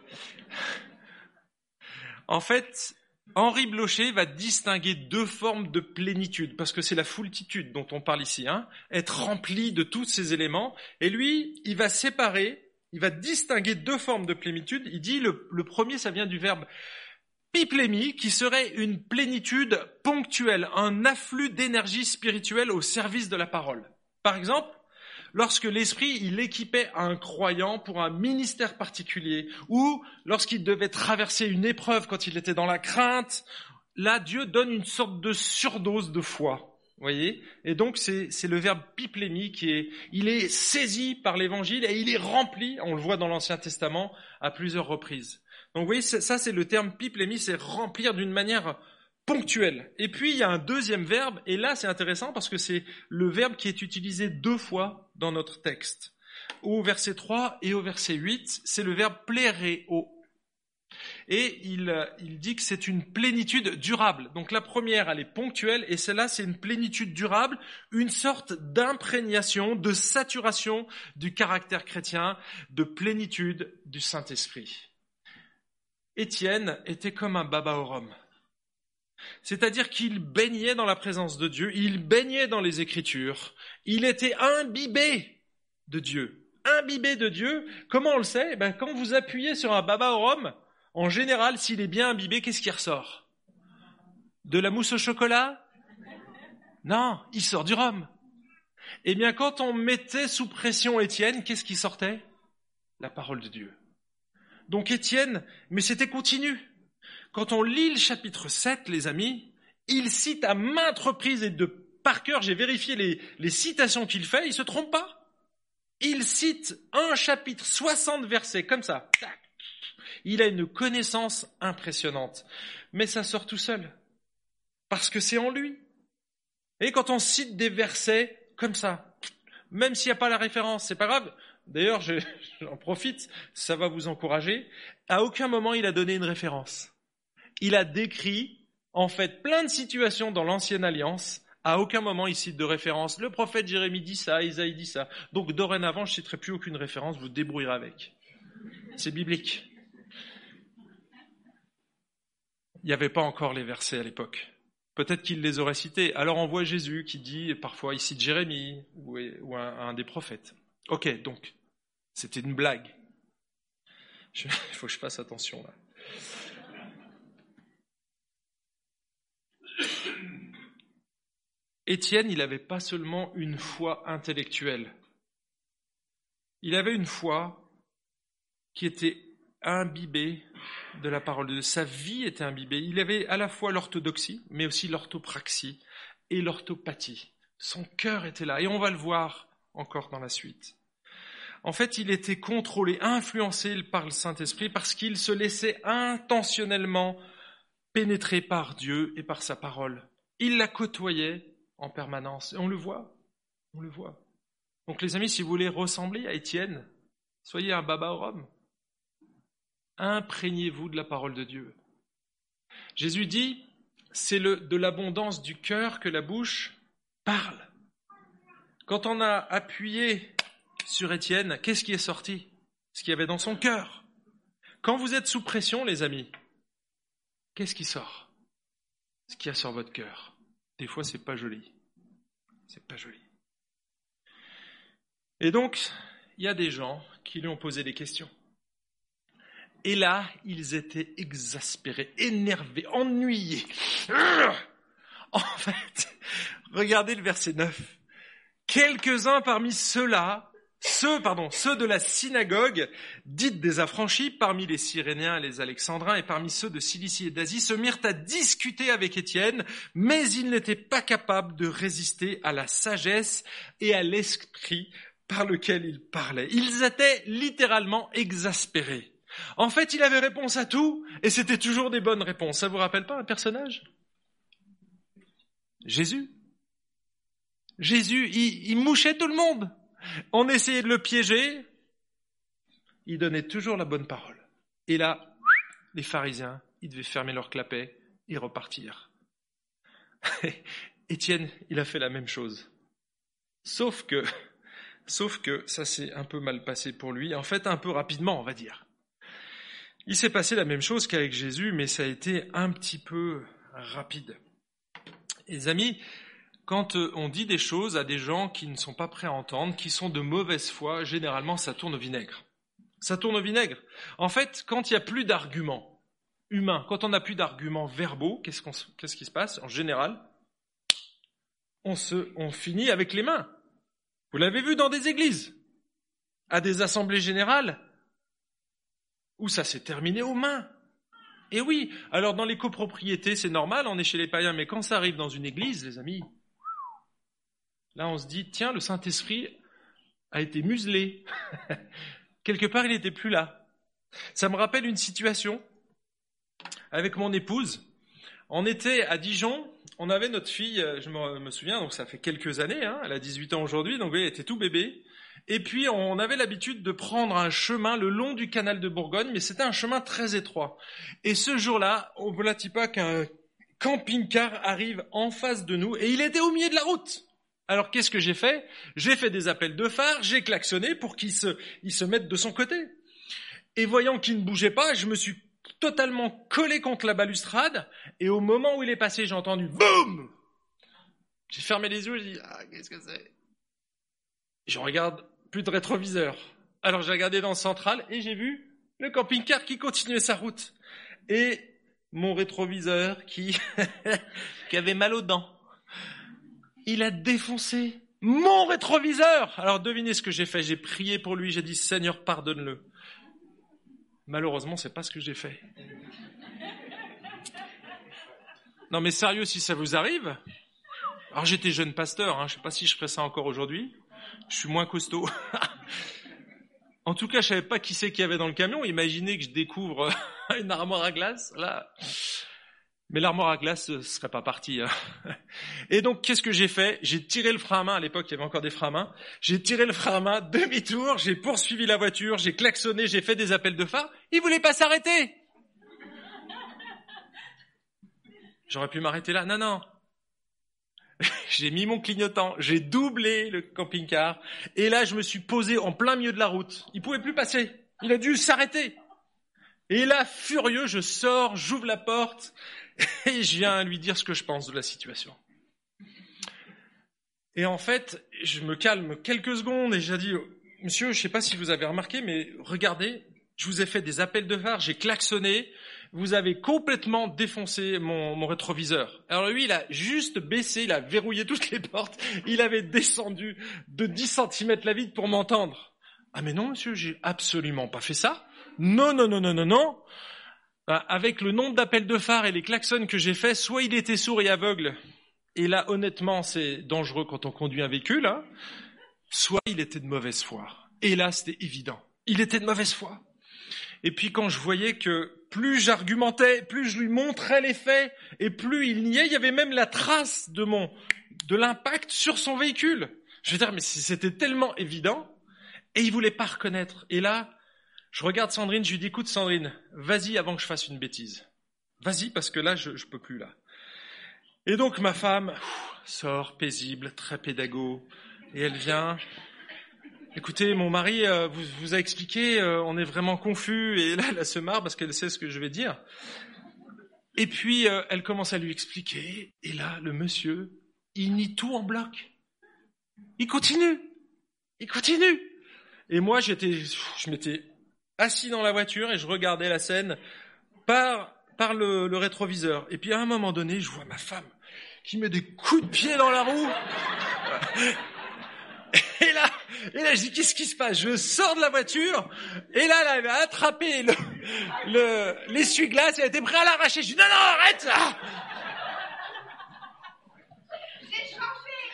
En fait, Henri Blocher va distinguer deux formes de plénitude, parce que c'est la foultitude dont on parle ici, hein, être rempli de tous ces éléments. Et lui, il va séparer, il va distinguer deux formes de plénitude. Il dit le, le premier, ça vient du verbe piplémie, qui serait une plénitude ponctuelle, un afflux d'énergie spirituelle au service de la parole. Par exemple, lorsque l'Esprit, il équipait un croyant pour un ministère particulier, ou lorsqu'il devait traverser une épreuve quand il était dans la crainte, là, Dieu donne une sorte de surdose de foi. Voyez? Et donc, c'est le verbe piplémie qui est, il est saisi par l'évangile et il est rempli, on le voit dans l'Ancien Testament, à plusieurs reprises. Donc, vous voyez, ça, c'est le terme piplémie, c'est remplir d'une manière ponctuelle. Et puis, il y a un deuxième verbe, et là, c'est intéressant parce que c'est le verbe qui est utilisé deux fois dans notre texte. Au verset 3 et au verset 8, c'est le verbe pléréo. Et il, il dit que c'est une plénitude durable. Donc la première, elle est ponctuelle, et celle-là, c'est une plénitude durable, une sorte d'imprégnation, de saturation du caractère chrétien, de plénitude du Saint-Esprit. Étienne était comme un baba au. C'est-à-dire qu'il baignait dans la présence de Dieu, il baignait dans les Écritures, il était imbibé de Dieu. Imbibé de Dieu, comment on le sait? Eh ben, Quand vous appuyez sur un baba au rhum, en général, s'il est bien imbibé, qu'est-ce qui ressort? De la mousse au chocolat? Non, il sort du rhum. Eh bien, quand on mettait sous pression Étienne, qu'est-ce qui sortait? La parole de Dieu. Donc Étienne, mais c'était continu. Quand on lit le chapitre 7, les amis, il cite à maintes reprises et de par cœur, j'ai vérifié les, citations qu'il fait, il se trompe pas. Il cite un chapitre, 60 versets, comme ça. Il a une connaissance impressionnante. Mais ça sort tout seul. Parce que c'est en lui. Et quand on cite des versets comme ça, même s'il n'y a pas la référence, c'est pas grave. D'ailleurs, [laughs] j'en profite, ça va vous encourager. À aucun moment il a donné une référence il a décrit en fait plein de situations dans l'ancienne alliance. À aucun moment il cite de référence. Le prophète Jérémie dit ça, Isaïe dit ça. Donc dorénavant, je ne citerai plus aucune référence, vous débrouillerez avec. C'est biblique. Il n'y avait pas encore les versets à l'époque. Peut-être qu'il les aurait cités. Alors on voit Jésus qui dit, parfois il cite Jérémie ou, un, des prophètes. Ok, donc c'était une blague. Il [laughs] faut que je fasse attention là. Étienne, il n'avait pas seulement une foi intellectuelle, il avait une foi qui était imbibée de la parole de Dieu. Sa vie était imbibée. Il avait à la fois l'orthodoxie, mais aussi l'orthopraxie et l'orthopathie. Son cœur était là, et on va le voir encore dans la suite. En fait, il était contrôlé, influencé par le Saint-Esprit parce qu'il se laissait intentionnellement pénétrer par Dieu et par sa parole. Il la côtoyait en permanence. Et on le voit, on le voit. Donc les amis, si vous voulez ressembler à Étienne, soyez un baba au Rhum. Imprégnez-vous de la parole de Dieu. Jésus dit, c'est de l'abondance du cœur que la bouche parle. Quand on a appuyé sur Étienne, qu'est-ce qui est sorti? Ce qu'il y avait dans son cœur. Quand vous êtes sous pression, les amis, qu'est-ce qui sort? Ce qu'il y a sur votre cœur. Des fois, c'est pas joli. C'est pas joli. Et donc, il y a des gens qui lui ont posé des questions. Et là, ils étaient exaspérés, énervés, ennuyés. [laughs] En fait, regardez le verset 9. Quelques-uns parmi ceux-là ceux, pardon, ceux de la synagogue, dite des affranchis, parmi les Cyréniens et les Alexandrins, et parmi ceux de Cilicie et d'Asie, se mirent à discuter avec Étienne, mais ils n'étaient pas capables de résister à la sagesse et à l'esprit par lequel il parlait. Ils étaient littéralement exaspérés. En fait, il avait réponse à tout, et c'était toujours des bonnes réponses. Ça vous rappelle pas un personnage? Jésus? Jésus, il mouchait tout le monde. On essayait de le piéger, il donnait toujours la bonne parole. Et là, les pharisiens, ils devaient fermer leur clapet et repartir. [laughs] Étienne, il a fait la même chose. Sauf que, sauf que ça s'est un peu mal passé pour lui, en fait un peu rapidement, on va dire. Il s'est passé la même chose qu'avec Jésus, mais ça a été un petit peu rapide. Les amis, quand euh, on dit des choses à des gens qui ne sont pas prêts à entendre, qui sont de mauvaise foi, généralement ça tourne au vinaigre. Ça tourne au vinaigre. En fait, quand il n'y a plus d'arguments humains, quand on n'a plus d'arguments verbaux, qu'est-ce, qu'est-ce qui se passe En général, on, se, on finit avec les mains. Vous l'avez vu dans des églises, à des assemblées générales, où ça s'est terminé aux mains. Et oui, alors dans les copropriétés, c'est normal, on est chez les païens, mais quand ça arrive dans une église, les amis, là on se dit, tiens, le Saint-Esprit a été muselé. [laughs] Quelque part, il n'était plus là. Ça me rappelle une situation avec mon épouse. On était à Dijon, on avait notre fille, euh, je me, souviens, donc ça fait quelques années, hein, elle a 18 ans aujourd'hui, donc elle était tout bébé. Et puis on avait l'habitude de prendre un chemin le long du canal de Bourgogne, mais c'était un chemin très étroit. Et ce jour-là, on ne dit pas qu'un camping-car arrive en face de nous et il était au milieu de la route. Alors qu'est-ce que j'ai fait? J'ai fait des appels de phare, j'ai klaxonné pour qu'il se, il se mette de son côté. Et voyant qu'il ne bougeait pas, je me suis totalement collé contre la balustrade et au moment où il est passé, j'ai entendu BOUM J'ai fermé les yeux, j'ai dit ah qu'est-ce que c'est? Je regarde plus de rétroviseur. Alors j'ai regardé dans le central et j'ai vu le camping-car qui continuait sa route. Et mon rétroviseur qui, [laughs] qui avait mal aux dents. Il a défoncé mon rétroviseur. Alors devinez ce que j'ai fait. J'ai prié pour lui. J'ai dit Seigneur, pardonne-le. Malheureusement, c'est pas ce que j'ai fait. Non mais sérieux, si ça vous arrive. Alors j'étais jeune pasteur. Hein, je sais pas si je ferais ça encore aujourd'hui. Je suis moins costaud. [laughs] en tout cas, je savais pas qui c'est qu'il y avait dans le camion. Imaginez que je découvre [laughs] une armoire à glace. Là, mais l'armoire à glace ne serait pas partie. Hein. [laughs] Et donc, qu'est-ce que j'ai fait? J'ai tiré le frein à main. À l'époque, il y avait encore des freins à main. J'ai tiré le frein à main, demi-tour. J'ai poursuivi la voiture. J'ai klaxonné. J'ai fait des appels de phare. Il voulait pas s'arrêter. J'aurais pu m'arrêter là. Non, non [laughs] j'ai mis mon clignotant, j'ai doublé le camping-car, et là je me suis posé en plein milieu de la route. Il pouvait plus passer. Il a dû s'arrêter. Et là, furieux, je sors, j'ouvre la porte, [laughs] et je viens lui dire ce que je pense de la situation. Et en fait, je me calme quelques secondes et j'ai dit, monsieur, je ne sais pas si vous avez remarqué, mais regardez, je vous ai fait des appels de phare, j'ai klaxonné, vous avez complètement défoncé mon, rétroviseur. Alors lui, il a juste baissé, il a verrouillé toutes les portes, il avait descendu de 10 cm la vitre pour m'entendre. Ah mais non, monsieur, j'ai absolument pas fait ça. Non, non, non, non, non, non. Bah, avec le nombre d'appels de phare et les klaxons que j'ai fait, soit il était sourd et aveugle, et là, honnêtement, c'est dangereux quand on conduit un véhicule, hein, soit il était de mauvaise foi. Et là, c'était évident. Il était de mauvaise foi. Et puis quand je voyais que plus j'argumentais, plus je lui montrais les faits, et plus il niait, il y avait même la trace de mon, de l'impact sur son véhicule. Je veux dire, mais c'était tellement évident, et il voulait pas reconnaître. Et là, je regarde Sandrine, je lui dis, écoute Sandrine, vas-y avant que je fasse une bêtise. Vas-y, parce que là, je, je peux plus là. Et donc ma femme sort paisible, très pédago, et elle vient, Écoutez, mon mari euh, vous, vous, a expliqué, euh, on est vraiment confus, et là, elle se marre parce qu'elle sait ce que je vais dire. Et puis, euh, elle commence à lui expliquer, et là, le monsieur, il nie tout en bloc. Il continue, il continue. Et moi, j'étais, je m'étais assis dans la voiture et je regardais la scène par, par le, le rétroviseur. Et puis, à un moment donné, je vois ma femme qui met des coups de pied dans la roue. Et là, et là, je dis, qu'est-ce qui se passe? Je sors de la voiture, et là, elle avait attrapé le, le, l'essuie-glace, elle était prête à l'arracher. Je dis, non, non, arrête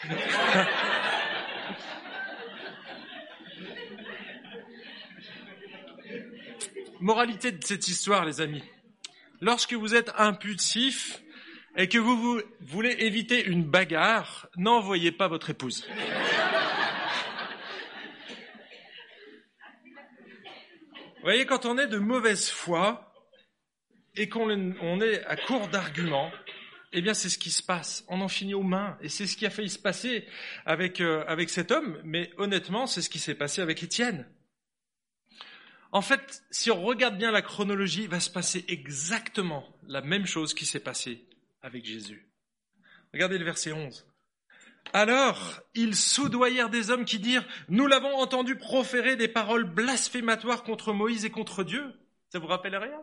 J'ai [laughs] Moralité de cette histoire, les amis. Lorsque vous êtes impulsif et que vous, voulez éviter une bagarre, n'envoyez pas votre épouse. Vous voyez, quand on est de mauvaise foi et qu'on est à court d'arguments, eh bien, c'est ce qui se passe. On en finit aux mains. Et c'est ce qui a failli se passer avec, euh, avec cet homme. Mais honnêtement, c'est ce qui s'est passé avec Étienne. En fait, si on regarde bien la chronologie, il va se passer exactement la même chose qui s'est passée avec Jésus. Regardez le verset 11. Alors, ils soudoyèrent des hommes qui dirent, nous l'avons entendu proférer des paroles blasphématoires contre Moïse et contre Dieu. Ça vous rappelle rien?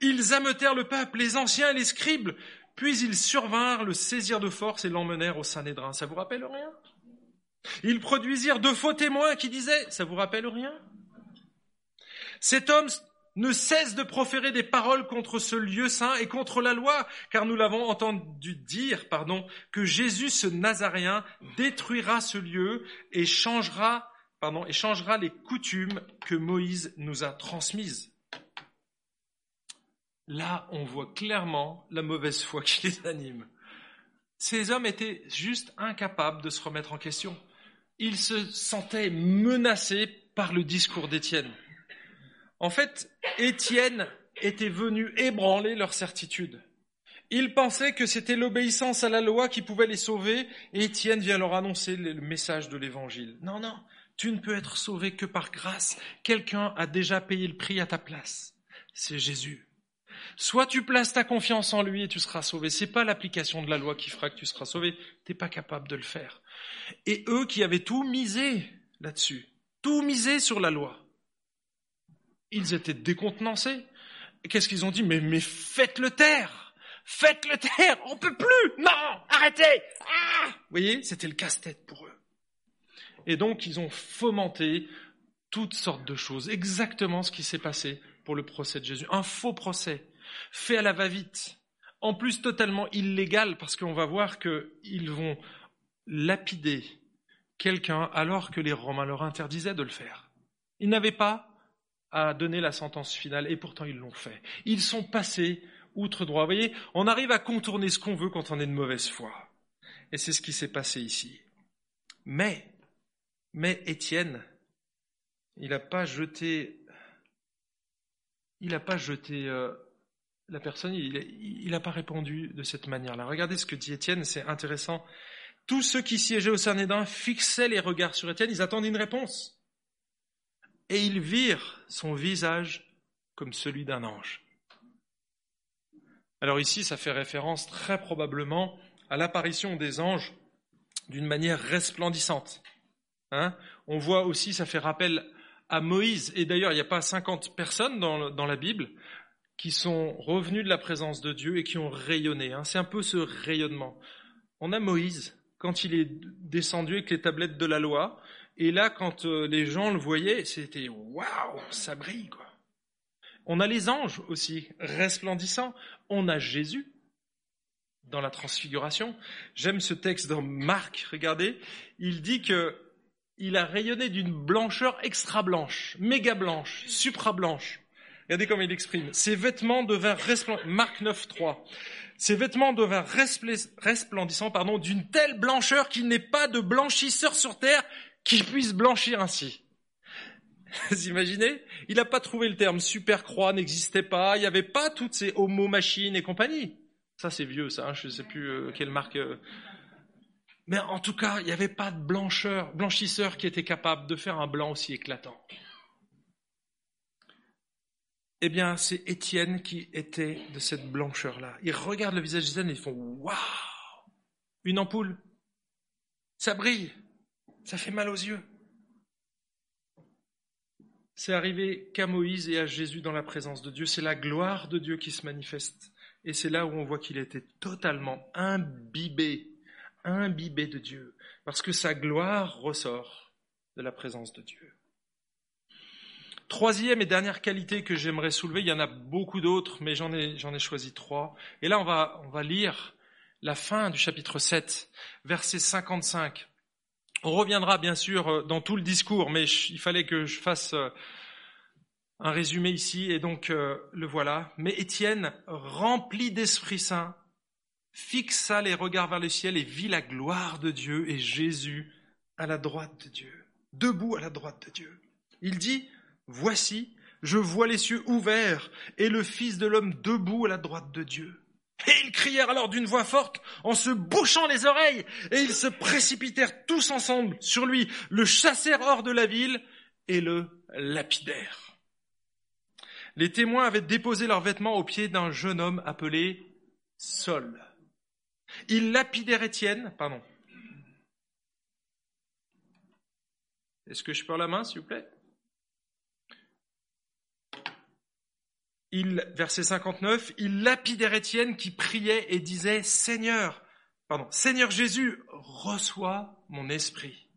Ils ameutèrent le peuple, les anciens et les scribes, puis ils survinrent, le saisirent de force et l'emmenèrent au Sanhédrin. Ça vous rappelle rien? Ils produisirent de faux témoins qui disaient, ça vous rappelle rien? Cet homme ne cesse de proférer des paroles contre ce lieu saint et contre la loi, car nous l'avons entendu dire, pardon, que Jésus, ce Nazaréen, détruira ce lieu et changera, et changera les coutumes que Moïse nous a transmises. Là, on voit clairement la mauvaise foi qui les anime. Ces hommes étaient juste incapables de se remettre en question. Ils se sentaient menacés par le discours d'Étienne. En fait, Étienne était venu ébranler leur certitude. Ils pensaient que c'était l'obéissance à la loi qui pouvait les sauver, et Étienne vient leur annoncer le message de l'évangile. Non, non, tu ne peux être sauvé que par grâce. Quelqu'un a déjà payé le prix à ta place. C'est Jésus. Soit tu places ta confiance en lui et tu seras sauvé. C'est pas l'application de la loi qui fera que tu seras sauvé. T'es pas capable de le faire. Et eux qui avaient tout misé là-dessus, tout misé sur la loi, ils étaient décontenancés. Qu'est-ce qu'ils ont dit? Mais, faites-le taire Faites-le taire On peut plus Non Arrêtez ah Vous voyez, c'était le casse-tête pour eux. Et donc, ils ont fomenté toutes sortes de choses. Exactement ce qui s'est passé pour le procès de Jésus. Un faux procès, fait à la va-vite. En plus, totalement illégal, parce qu'on va voir qu'ils vont lapider quelqu'un alors que les Romains leur interdisaient de le faire. Ils n'avaient pas à donner la sentence finale, et pourtant ils l'ont fait. Ils sont passés outre droit. Vous voyez, on arrive à contourner ce qu'on veut quand on est de mauvaise foi. Et c'est ce qui s'est passé ici. Mais, mais Étienne, il n'a pas jeté, il n'a pas jeté euh, la personne, il n'a pas répondu de cette manière-là. Regardez ce que dit Étienne, c'est intéressant. Tous ceux qui siégeaient au Sanhédrin fixaient les regards sur Étienne, ils attendent une réponse et ils virent son visage comme celui d'un ange. Alors ici, ça fait référence très probablement à l'apparition des anges d'une manière resplendissante. Hein On voit aussi, ça fait rappel à Moïse, et d'ailleurs il n'y a pas 50 personnes dans, la Bible qui sont revenues de la présence de Dieu et qui ont rayonné. Hein C'est un peu ce rayonnement. On a Moïse, quand il est descendu avec les tablettes de la loi, et là, quand euh, les gens le voyaient, c'était waouh, ça brille, quoi. On a les anges aussi, resplendissants. On a Jésus dans la transfiguration. J'aime ce texte dans Marc, regardez. Il dit que il a rayonné d'une blancheur extra blanche, méga blanche, supra blanche. Regardez comment il exprime. Ses vêtements devinrent resplendissants. Marc 9, 3. Ses vêtements devinrent resplendissants, pardon, d'une telle blancheur qu'il n'est pas de blanchisseur sur terre qui puisse blanchir ainsi. [laughs] Vous imaginez? Il n'a pas trouvé le terme super croix, n'existait pas, il n'y avait pas toutes ces homo machines et compagnie. Ça c'est vieux, ça, hein, je ne sais plus euh, quelle marque. Euh. Mais en tout cas, il n'y avait pas de blancheur, blanchisseur qui était capable de faire un blanc aussi éclatant. Eh bien, c'est Étienne qui était de cette blancheur-là. Ils regardent le visage d'Étienne et ils font Waouh Une ampoule Ça brille ça fait mal aux yeux. C'est arrivé qu'à Moïse et à Jésus dans la présence de Dieu. C'est la gloire de Dieu qui se manifeste. Et c'est là où on voit qu'il était totalement imbibé, imbibé de Dieu, parce que sa gloire ressort de la présence de Dieu. Troisième et dernière qualité que j'aimerais soulever, il y en a beaucoup d'autres, mais j'en ai, choisi trois. Et là, on va, on va lire la fin du chapitre 7, verset 55. On reviendra bien sûr euh, dans tout le discours, mais il fallait que je fasse euh, un résumé ici, et donc euh, le voilà. Mais Étienne, rempli d'Esprit Saint, fixa les regards vers le ciel et vit la gloire de Dieu et Jésus à la droite de Dieu, debout à la droite de Dieu. Il dit, Voici, je vois les cieux ouverts et le Fils de l'homme debout à la droite de Dieu. Et ils crièrent alors d'une voix forte en se bouchant les oreilles, et ils se précipitèrent tous ensemble sur lui, le chassèrent hors de la ville, et le lapidèrent. Les témoins avaient déposé leurs vêtements aux pieds d'un jeune homme appelé Saul. Ils lapidèrent Étienne, pardon. Est-ce que je peux la main, s'il vous plaît? Il, verset 59, il lapidèrent Étienne qui priait et disait, Seigneur, pardon, Seigneur Jésus, reçois mon esprit.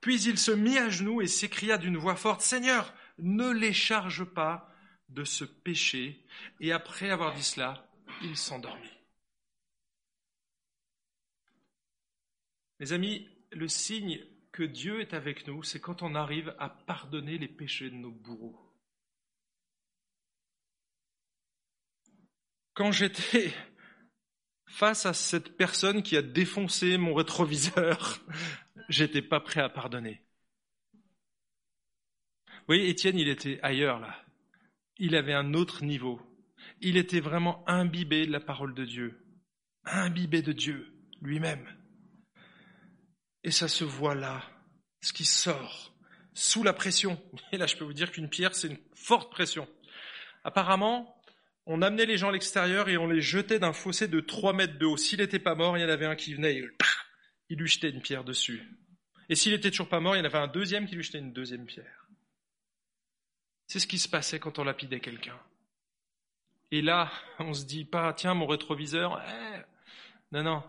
Puis il se mit à genoux et s'écria d'une voix forte, Seigneur, ne les charge pas de ce péché. Et après avoir dit cela, il s'endormit. Mes amis, le signe que Dieu est avec nous, c'est quand on arrive à pardonner les péchés de nos bourreaux. Quand j'étais face à cette personne qui a défoncé mon rétroviseur, [laughs] j'étais pas prêt à pardonner. Vous voyez, Étienne, il était ailleurs là. Il avait un autre niveau. Il était vraiment imbibé de la parole de Dieu. Imbibé de Dieu lui-même. Et ça se voit là, ce qui sort, sous la pression. [laughs] Et là, je peux vous dire qu'une pierre, c'est une forte pression. Apparemment, on amenait les gens à l'extérieur et on les jetait d'un fossé de 3 mètres de haut. S'il n'était pas mort, il y en avait un qui venait et il lui jetait une pierre dessus. Et s'il était toujours pas mort, il y en avait un deuxième qui lui jetait une deuxième pierre. C'est ce qui se passait quand on lapidait quelqu'un. Et là, on se dit pas, tiens, mon rétroviseur, eh. non, non.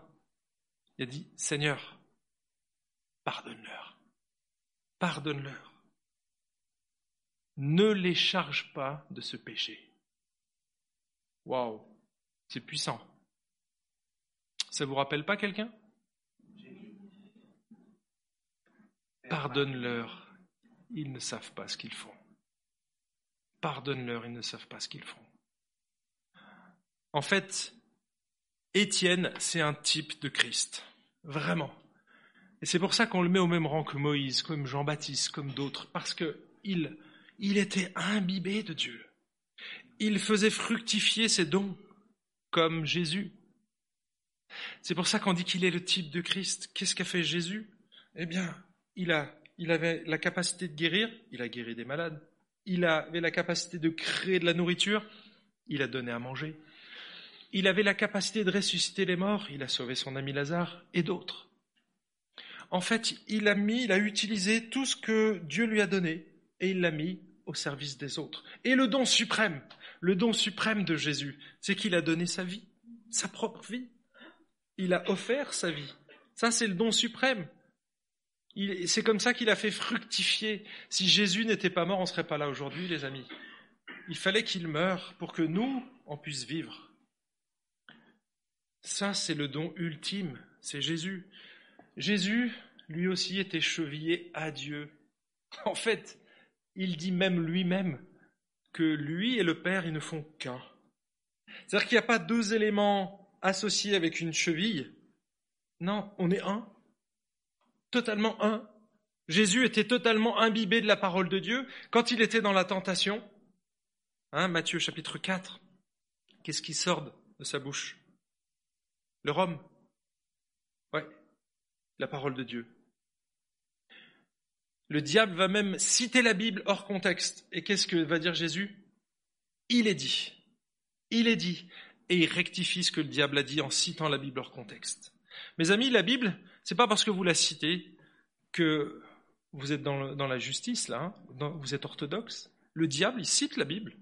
Il a dit, Seigneur, pardonne-leur. Pardonne-leur. Ne les charge pas de ce péché. Waouh, c'est puissant. Ça vous rappelle pas quelqu'un? Pardonne-leur, ils ne savent pas ce qu'ils font. Pardonne-leur, ils ne savent pas ce qu'ils font. En fait, Étienne, c'est un type de Christ. Vraiment. Et c'est pour ça qu'on le met au même rang que Moïse, comme Jean-Baptiste, comme d'autres, parce qu'il il était imbibé de Dieu il faisait fructifier ses dons, comme Jésus. C'est pour ça qu'on dit qu'il est le type de Christ. Qu'est-ce qu'a fait Jésus? Eh bien, il, a, il avait la capacité de guérir, il a guéri des malades. Il avait la capacité de créer de la nourriture, il a donné à manger. Il avait la capacité de ressusciter les morts, il a sauvé son ami Lazare et d'autres. En fait, il a mis, il a utilisé tout ce que Dieu lui a donné et il l'a mis au service des autres. Et le don suprême, le don suprême de Jésus, c'est qu'il a donné sa vie, sa propre vie. Il a offert sa vie. Ça, c'est le don suprême. C'est comme ça qu'il a fait fructifier. Si Jésus n'était pas mort, on ne serait pas là aujourd'hui, les amis. Il fallait qu'il meure pour que nous, on puisse vivre. Ça, c'est le don ultime, c'est Jésus. Jésus, lui aussi, était chevillé à Dieu. En fait, il dit même lui-même lui et le Père, ils ne font qu'un. C'est-à-dire qu'il n'y a pas deux éléments associés avec une cheville. Non, on est un. Totalement un. Jésus était totalement imbibé de la parole de Dieu quand il était dans la tentation. Hein, Matthieu chapitre 4. Qu'est-ce qui sort de sa bouche? Le rhum. Ouais, la parole de Dieu. Le diable va même citer la Bible hors contexte. Et qu'est-ce que va dire Jésus? Il est dit. Il est dit. Et il rectifie ce que le diable a dit en citant la Bible hors contexte. Mes amis, la Bible, c'est pas parce que vous la citez que vous êtes dans, la justice, là, hein, vous êtes orthodoxe. Le diable, il cite la Bible.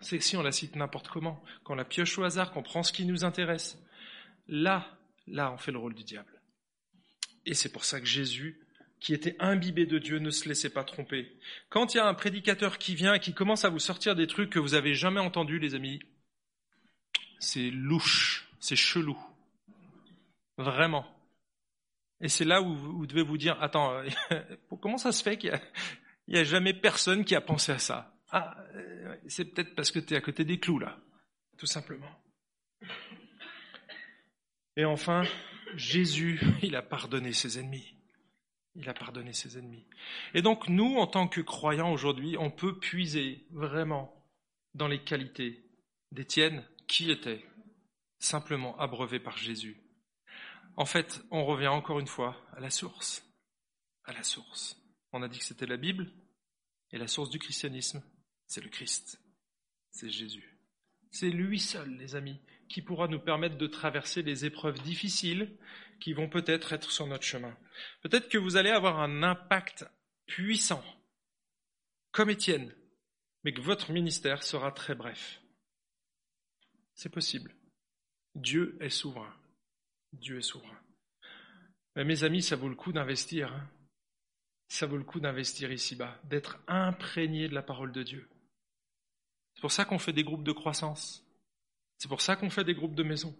C'est si on la cite n'importe comment, qu'on la pioche au hasard, qu'on prend ce qui nous intéresse. Là, là, on fait le rôle du diable. Et c'est pour ça que Jésus qui était imbibé de Dieu ne se laissait pas tromper. Quand il y a un prédicateur qui vient et qui commence à vous sortir des trucs que vous avez jamais entendus, les amis, c'est louche, c'est chelou. Vraiment. Et c'est là où vous devez vous dire, attends, [laughs] comment ça se fait qu'il n'y a, a, jamais personne qui a pensé à ça? Ah, euh, c'est peut-être parce que tu es à côté des clous, là, tout simplement. Et enfin, Jésus, il a pardonné ses ennemis. Il a pardonné ses ennemis. Et donc nous, en tant que croyants aujourd'hui, on peut puiser vraiment dans les qualités d'Étienne, qui était simplement abreuvé par Jésus. En fait, on revient encore une fois à la source, à la source. On a dit que c'était la Bible. Et la source du christianisme, c'est le Christ. C'est Jésus. C'est lui seul, les amis, qui pourra nous permettre de traverser les épreuves difficiles qui vont peut-être être sur notre chemin. Peut-être que vous allez avoir un impact puissant, comme Étienne, mais que votre ministère sera très bref. C'est possible. Dieu est souverain. Dieu est souverain. Mais mes amis, ça vaut le coup d'investir. Hein. ça vaut le coup d'investir ici-bas, d'être imprégné de la parole de Dieu. C'est pour ça qu'on fait des groupes de croissance. C'est pour ça qu'on fait des groupes de maison.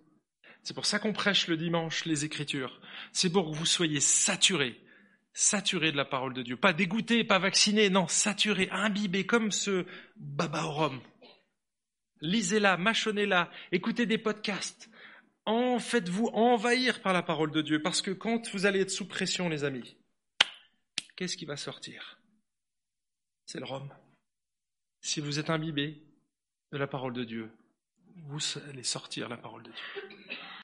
C'est pour ça qu'on prêche le dimanche les Écritures. C'est pour que vous soyez saturés, saturés de la parole de Dieu. Pas dégoûtés, pas vaccinés, non, saturés, imbibés, comme ce baba au rhum. Lisez-la, mâchonnez-la, écoutez des podcasts. En faites-vous envahir par la parole de Dieu, parce que quand vous allez être sous pression, les amis, qu'est-ce qui va sortir? C'est le rhum. Si vous êtes imbibé de la parole de Dieu, vous allez sortir la parole de Dieu.